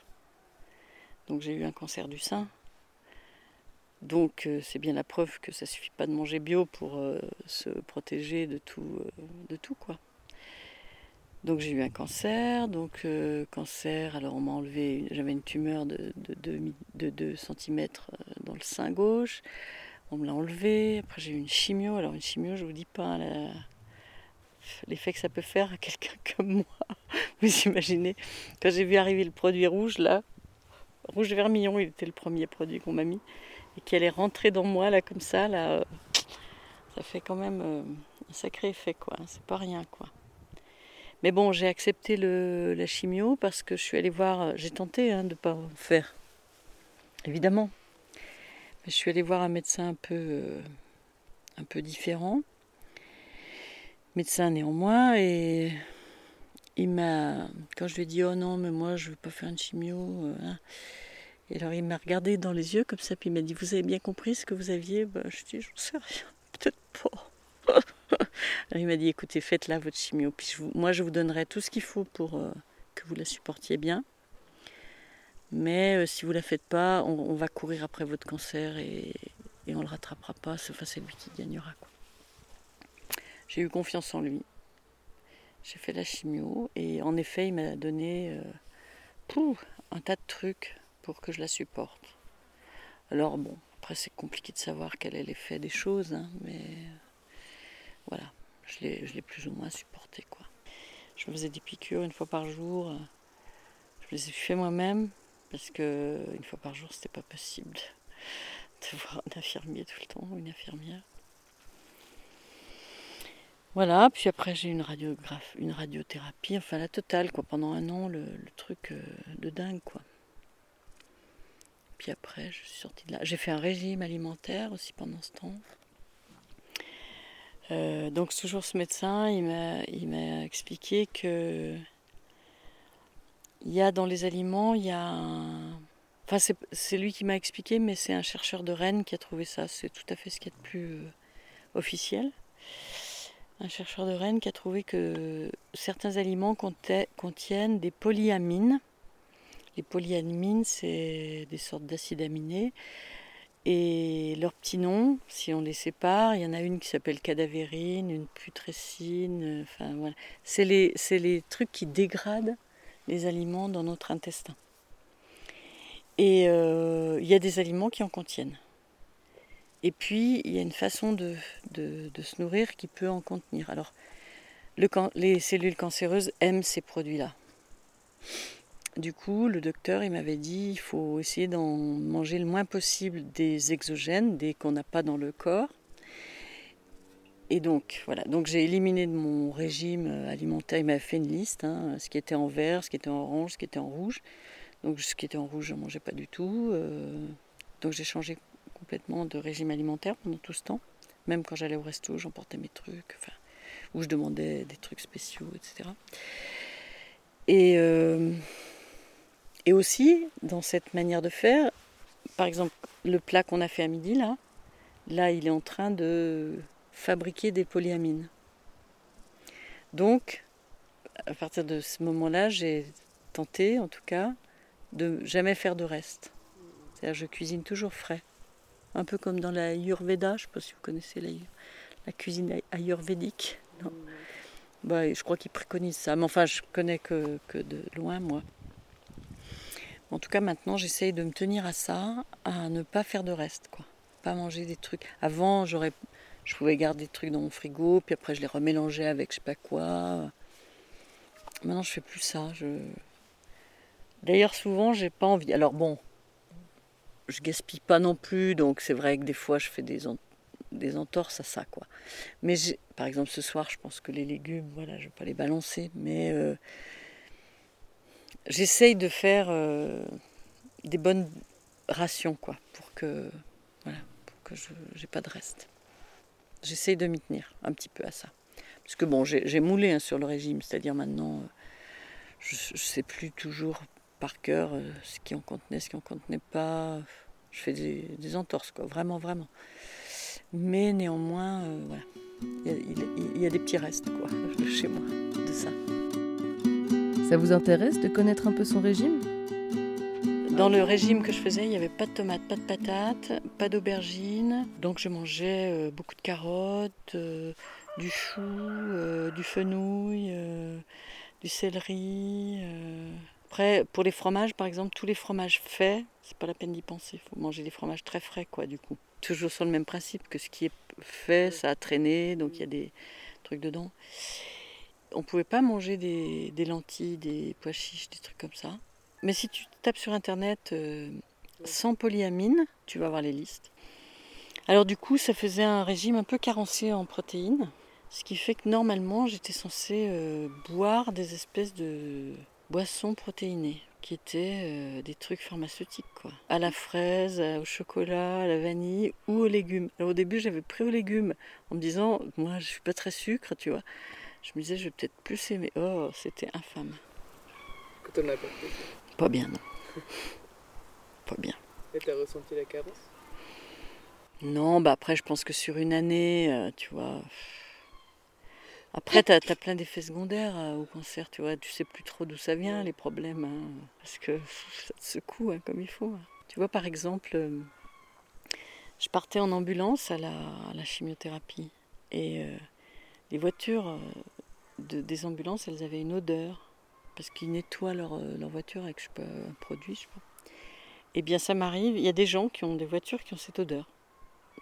Donc j'ai eu un cancer du sein. Donc euh, c'est bien la preuve que ça suffit pas de manger bio pour euh, se protéger de tout, euh, de tout quoi. Donc j'ai eu un cancer, donc cancer, alors on m'a enlevé, j'avais une tumeur de, de, 2 cm dans le sein gauche, on me l'a enlevé, après j'ai eu une chimio, alors une chimio je vous dis pas l'effet que ça peut faire à quelqu'un comme moi, vous imaginez, quand j'ai vu arriver le produit rouge là, rouge vermillon, il était le premier produit qu'on m'a mis, et qu'elle est rentrée dans moi là comme ça, là, euh, ça fait quand même euh, un sacré effet quoi. C'est pas rien quoi. Mais bon, j'ai accepté la chimio parce que je suis allée voir, euh, j'ai tenté hein, de ne pas en faire, évidemment. Je suis allée voir un médecin un peu, un peu différent, médecin néanmoins, et il m'a, quand je lui ai dit oh non mais moi je veux pas faire une chimio, hein, et alors il m'a regardé dans les yeux comme ça, puis il m'a dit Vous avez bien compris ce que vous aviez? Ben, Je dis J'en sais rien, peut-être pas. alors il m'a dit Écoutez, faites là votre chimio, puis moi je vous donnerai tout ce qu'il faut pour euh, que vous la supportiez bien. Mais euh, si vous la faites pas, on, va courir après votre cancer et, et on le rattrapera pas. Enfin, c'est lui qui gagnera. J'ai eu confiance en lui. J'ai fait la chimio et en effet, il m'a donné euh, un tas de trucs pour que je la supporte. Alors bon, après c'est compliqué de savoir quel est l'effet des choses, hein, mais voilà, je l'ai plus ou moins supporté quoi. Je me faisais des piqûres une fois par jour. Je les ai fait moi-même parce que une fois par jour c'était pas possible de voir un infirmier tout le temps ou une infirmière. Voilà, puis après j'ai une une radiothérapie, enfin la totale quoi, pendant un an le, le truc euh, de dingue quoi puis après, je suis sortie de là. J'ai fait un régime alimentaire aussi pendant ce temps. Euh, donc toujours ce médecin, il m'a, expliqué que il y a dans les aliments, il y a. Enfin, c'est, lui qui m'a expliqué, mais c'est un chercheur de Rennes qui a trouvé ça. C'est tout à fait ce qui est de plus euh, officiel. Un chercheur de Rennes qui a trouvé que certains aliments contiennent des polyamines les polyamines, c'est des sortes d'acides aminés. Et leurs petits noms, si on les sépare, il y en a une qui s'appelle cadavérine, une putrescine, enfin voilà. C'est les, les trucs qui dégradent les aliments dans notre intestin. Et euh, il y a des aliments qui en contiennent. Et puis, il y a une façon de, de, se nourrir qui peut en contenir. Alors, le, les cellules cancéreuses aiment ces produits-là. Du coup, le docteur m'avait dit il faut essayer d'en manger le moins possible des exogènes, des qu'on n'a pas dans le corps. Et donc, voilà. Donc, j'ai éliminé de mon régime alimentaire. Il m'avait fait une liste hein, ce qui était en vert, ce qui était en orange, ce qui était en rouge. Donc, ce qui était en rouge, je n'en mangeais pas du tout. Euh, donc, j'ai changé complètement de régime alimentaire pendant tout ce temps. Même quand j'allais au resto, j'emportais mes trucs, enfin, où je demandais des trucs spéciaux, etc. Et. Euh, et aussi, dans cette manière de faire, par exemple, le plat qu'on a fait à midi, là, là, il est en train de fabriquer des polyamines. Donc, à partir de ce moment-là, j'ai tenté, en tout cas, de jamais faire de reste. C'est-à-dire, je cuisine toujours frais. un peu comme dans la Ayurveda. Je ne sais pas si vous connaissez la, la cuisine ayurvédique. Non? Bah, je crois qu'ils préconisent ça. Mais enfin, je connais que, que de loin, moi. En tout cas, maintenant, j'essaye de me tenir à ça, à ne pas faire de reste, quoi. Pas manger des trucs. Avant, j'aurais, je pouvais garder des trucs dans mon frigo, puis après, je les remélangeais avec je sais pas quoi. Maintenant, je fais plus ça. D'ailleurs, souvent, j'ai pas envie. Alors bon, je gaspille pas non plus, donc c'est vrai que des fois, je fais des, des entorses à ça, quoi. Mais par exemple, ce soir, je pense que les légumes, voilà, je vais pas les balancer, mais euh, j'essaye de faire euh, des bonnes rations, quoi, pour que, voilà, pour que je n'ai pas de reste. J'essaye de m'y tenir un petit peu à ça. Parce que bon, j'ai moulé hein, sur le régime, c'est-à-dire maintenant, euh, je ne sais plus toujours par cœur ce qui en contenait, ce qui en contenait pas. Je fais des, des entorses, quoi, vraiment, vraiment. Mais néanmoins, euh, voilà. Il y, a, des petits restes quoi, chez moi de ça.
Ça vous intéresse de connaître un peu son régime?
Dans le régime que je faisais, il n'y avait pas de tomates, pas de patates, pas d'aubergines. Donc je mangeais euh, beaucoup de carottes, euh, du chou, du fenouil, du céleri. Après, pour les fromages, par exemple, tous les fromages faits, c'est pas la peine d'y penser. Il faut manger des fromages très frais, quoi, du coup toujours sur le même principe que ce qui est fait, ça a traîné, donc il y a des trucs dedans. On ne pouvait pas manger des, lentilles, des pois chiches, des trucs comme ça. Mais si tu tapes sur internet euh, sans polyamine, tu vas voir les listes. Alors du coup, ça faisait un régime un peu carencé en protéines, ce qui fait que normalement, j'étais censée euh, boire des espèces de boissons protéinées qui étaient euh, des trucs pharmaceutiques, quoi. À la fraise, au chocolat, à la vanille ou aux légumes. Alors au début, j'avais pris aux légumes en me disant, moi, je suis pas très sucre, tu vois. Je me disais, je vais peut-être plus aimer. Oh, c'était infâme.
Que t'en as pas
Pas bien, non. pas bien.
Et t'as ressenti la carence?
Non, bah après, je pense que sur une année, euh, tu vois. Après, tu as, plein d'effets secondaires euh, au cancer, tu vois. Tu sais plus trop d'où ça vient, les problèmes, hein, parce que ça te secoue hein, comme il faut. Hein. Tu vois, par exemple, euh, je partais en ambulance à la, chimiothérapie et euh, les voitures des ambulances, elles avaient une odeur parce qu'ils nettoient leur, leur, voiture avec je sais un produit, je sais pas. Eh bien, ça m'arrive, il y a des gens qui ont des voitures qui ont cette odeur.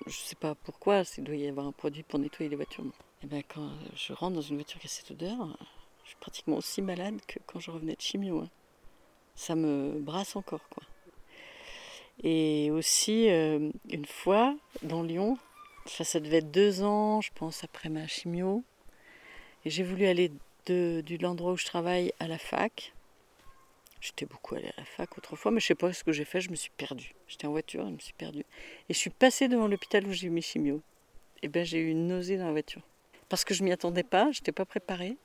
Je sais pas pourquoi, il doit y avoir un produit pour nettoyer les voitures. Eh ben, quand je rentre dans une voiture qui a cette odeur, je suis pratiquement aussi malade que quand je revenais de chimio. Hein. Ça me brasse encore, quoi. Et aussi, euh, une fois, dans Lyon, ça, ça devait être deux ans, je pense, après ma chimio, et j'ai voulu aller de, de l'endroit où je travaille à la fac. J'étais beaucoup allée à la fac autrefois, mais je sais pas ce que j'ai fait, je me suis perdue. J'étais en voiture, je me suis perdue. Et je suis passée devant l'hôpital où j'ai eu mes chimios. Et ben j'ai eu une nausée dans la voiture parce que je m'y attendais pas, je n'étais pas préparée.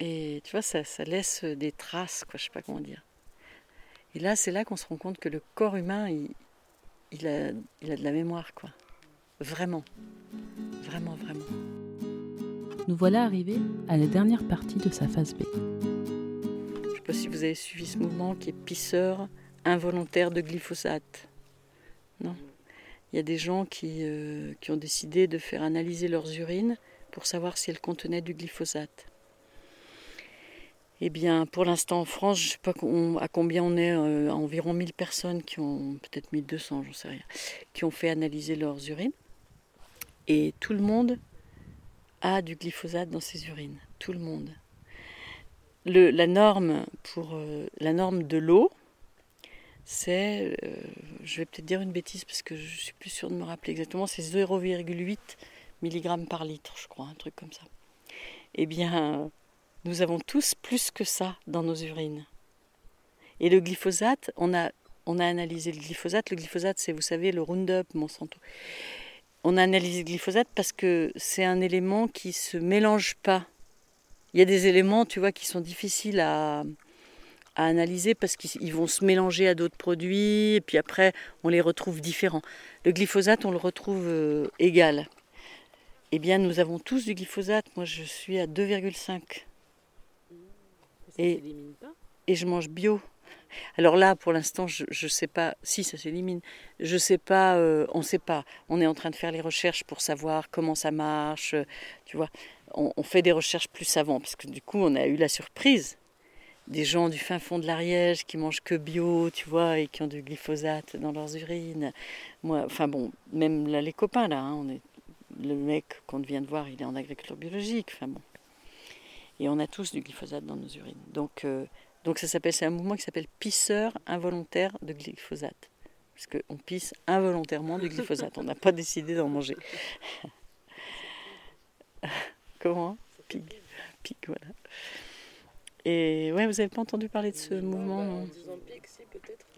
Et tu vois, ça, ça, laisse des traces, quoi, je sais pas comment dire. Et là, c'est là qu'on se rend compte que le corps humain, il, il, a, il a de la mémoire, quoi. Vraiment. Vraiment, vraiment.
Nous voilà arrivés à la dernière partie de sa phase B.
Je ne sais pas si vous avez suivi ce mouvement qui est pisseur involontaire de glyphosate. Non Il y a des gens qui, euh, qui ont décidé de faire analyser leurs urines pour savoir si elle contenait du glyphosate. Eh bien, pour l'instant en France, je ne sais pas à combien on est, euh, environ 1000 personnes qui ont, peut-être 1200, j'en sais rien, qui ont fait analyser leurs urines. Et tout le monde a du glyphosate dans ses urines. Tout le monde. La, norme pour, euh, la norme de l'eau, c'est, euh, je vais peut-être dire une bêtise parce que je suis plus sûre de me rappeler exactement, c'est 0,8 mg par litre, je crois, un truc comme ça. Eh bien, nous avons tous plus que ça dans nos urines. Et le glyphosate, on a, on a analysé le glyphosate. Le glyphosate, c'est, vous savez, le Roundup, Monsanto. On a analysé le glyphosate parce que c'est un élément qui se mélange pas. Il y a des éléments, tu vois, qui sont difficiles à, à analyser parce qu'ils vont se mélanger à d'autres produits et puis après on les retrouve différents. Le glyphosate, on le retrouve euh, égal. Eh bien, nous avons tous du glyphosate. Moi, je suis à 2,5. Et, et je mange bio. Alors là, pour l'instant, je ne sais pas. Si, ça s'élimine. Je sais pas. Euh, on ne sait pas. On est en train de faire les recherches pour savoir comment ça marche. tu vois, on, fait des recherches plus savantes parce que du coup, on a eu la surprise des gens du fin fond de l'Ariège qui mangent que bio, tu vois, et qui ont du glyphosate dans leurs urines. Moi, enfin bon, même les copains là, hein, on est le mec qu'on vient de voir, il est en agriculture biologique. Enfin bon. Et on a tous du glyphosate dans nos urines. Donc, euh, donc ça s'appelle, c'est un mouvement qui s'appelle pisseur involontaire de glyphosate. Parce qu'on pisse involontairement du glyphosate. On n'a pas décidé d'en manger. Comment? Pig. Pig, voilà. Et ouais, vous n'avez pas entendu parler de ce mouvement non?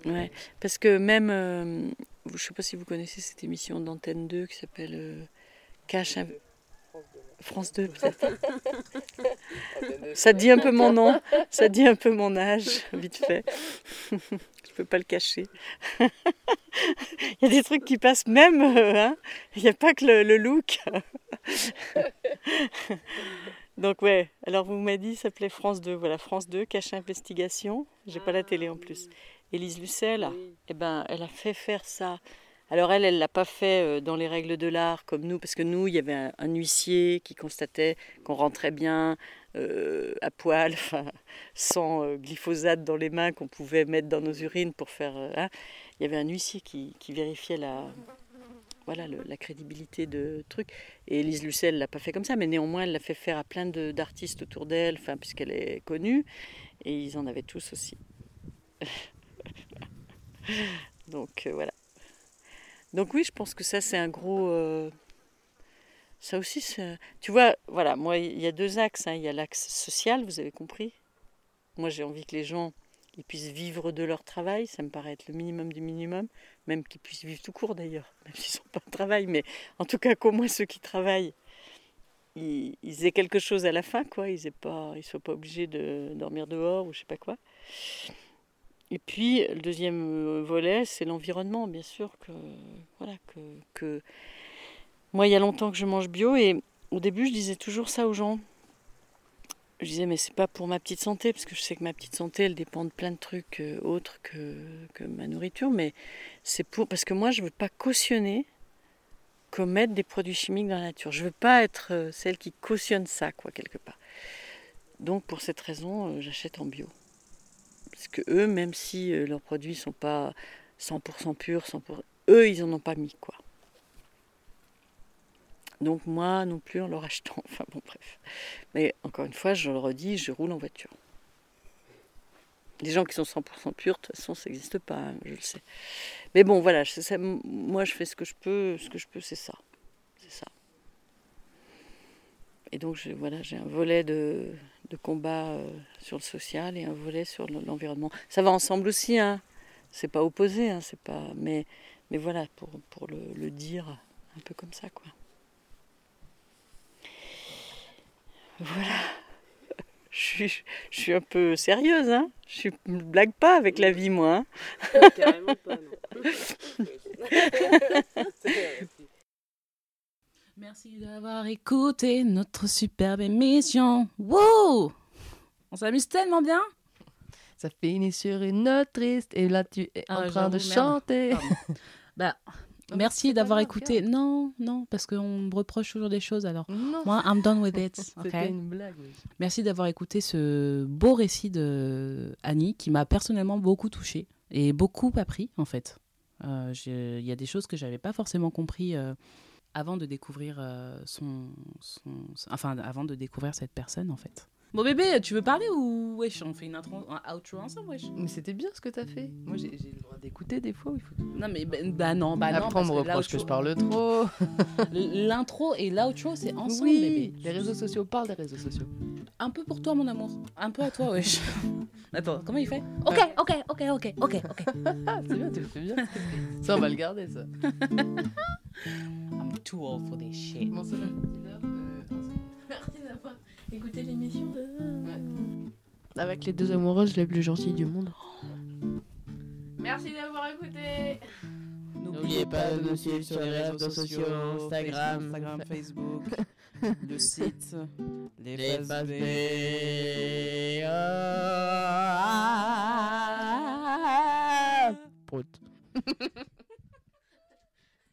Ouais, parce que même, euh, je ne sais pas si vous connaissez cette émission d'Antenne 2 qui s'appelle euh, Cache. France 2 peut-être. ça dit un peu mon nom, ça dit un peu mon âge, vite fait. Je peux pas le cacher. Il y a des trucs qui passent même, euh, hein. il n'y a pas que le, look. Donc ouais, alors vous m'avez dit, ça s'appelait France 2, voilà, France 2, Cache Investigation, j'ai pas la télé en plus. Élise Lucelle, eh ben, elle a fait faire ça alors elle, elle l'a pas fait euh, dans les règles de l'art comme nous, parce que nous, il y avait un, huissier qui constatait qu'on rentrait bien euh, à poil, sans euh, glyphosate dans les mains qu'on pouvait mettre dans nos urines pour faire... Hein. Il y avait un huissier qui, vérifiait la, voilà, la crédibilité de trucs. Et Elise Lucelle ne l'a pas fait comme ça, mais néanmoins, elle l'a fait faire à plein d'artistes autour d'elle, puisqu'elle est connue, et ils en avaient tous aussi. Donc voilà. Donc oui, je pense que ça, c'est un gros... Euh, ça aussi, tu vois, voilà, moi, il y a deux axes. Hein. Il y a l'axe social, vous avez compris. Moi, j'ai envie que les gens ils puissent vivre de leur travail. Ça me paraît être le minimum du minimum. Même qu'ils puissent vivre tout court, d'ailleurs, même s'ils sont pas au travail. Mais en tout cas, qu'au moins ceux qui travaillent, ils, aient quelque chose à la fin, quoi. Ils ne soient pas obligés de dormir dehors ou je sais pas quoi. Et puis, le deuxième euh, volet, c'est l'environnement, bien sûr. Que, voilà, que, que... Moi, il y a longtemps que je mange bio et au début, je disais toujours ça aux gens. Je disais, mais c'est pas pour ma petite santé, parce que je sais que ma petite santé, elle dépend de plein de trucs euh, autres que, que ma nourriture, mais c'est pour. Parce que moi, je veux pas cautionner qu'on mette des produits chimiques dans la nature. Je veux pas être euh, celle qui cautionne ça, quoi, quelque part. Donc, pour cette raison, j'achète en bio. Parce que eux, même si euh, leurs produits sont pas 100% purs, 100%, eux, ils en ont pas mis, quoi. Donc moi non plus en leur achetant. Enfin bon, bref. Mais encore une fois, je le redis, je roule en voiture. Les gens qui sont 100% purs, de toute façon, ça n'existe pas, hein, je le sais. Mais bon, voilà, moi je fais ce que je peux, ce que je peux, c'est ça. C'est ça. Et donc, voilà, j'ai un volet de, de combat euh, sur le social et un volet sur l'environnement. Ça va ensemble aussi, hein. C'est pas opposé, hein, c'est pas. Mais, mais voilà, pour, pour le, le, dire un peu comme ça, quoi. Voilà. Je suis, je suis un peu sérieuse, hein. Je ne blague pas avec la vie, moi. Hein. Carrément pas, non.
Merci d'avoir écouté notre superbe émission. Wow On s'amuse tellement bien.
Ça finit sur une note triste et là tu es en ah, train de chanter.
bah, merci d'avoir écouté. Non, non, parce qu'on me reproche toujours des choses alors. Moi, I'm done with it. C'était une blague. Merci d'avoir écouté ce beau récit de Annie qui m'a personnellement beaucoup touchée et beaucoup appris en fait. Euh, il y a des choses que j'avais pas forcément compris. Euh, avant de découvrir euh, son, enfin avant de découvrir cette personne en fait. Bon bébé, tu veux parler ou wesh on fait une intro, un outro ensemble wesh?
Mais c'était bien ce que t'as fait. Moi j'ai le droit d'écouter des fois. Il faut...
Non mais bah, bah non, bah non.
Après on me reproche que je parle trop.
L'intro et l'outro c'est ensemble
oui,
bébé.
Les réseaux sociaux parlent des réseaux sociaux.
Un peu pour toi mon amour, un peu à toi wesh. Attends, comment il fait? Ok, ok, ok, ok, ok, ok.
c'est bien, tu le fais bien. Ça on va le garder ça.
I'm too old for this shit. Bon, ça va,
Écouté l'émission. Avec les deux amoureuses les plus gentilles du monde.
Merci d'avoir écouté.
N'oubliez pas de nous suivre sur les réseaux sociaux, Instagram,
Instagram Facebook, le site, les, les
prout.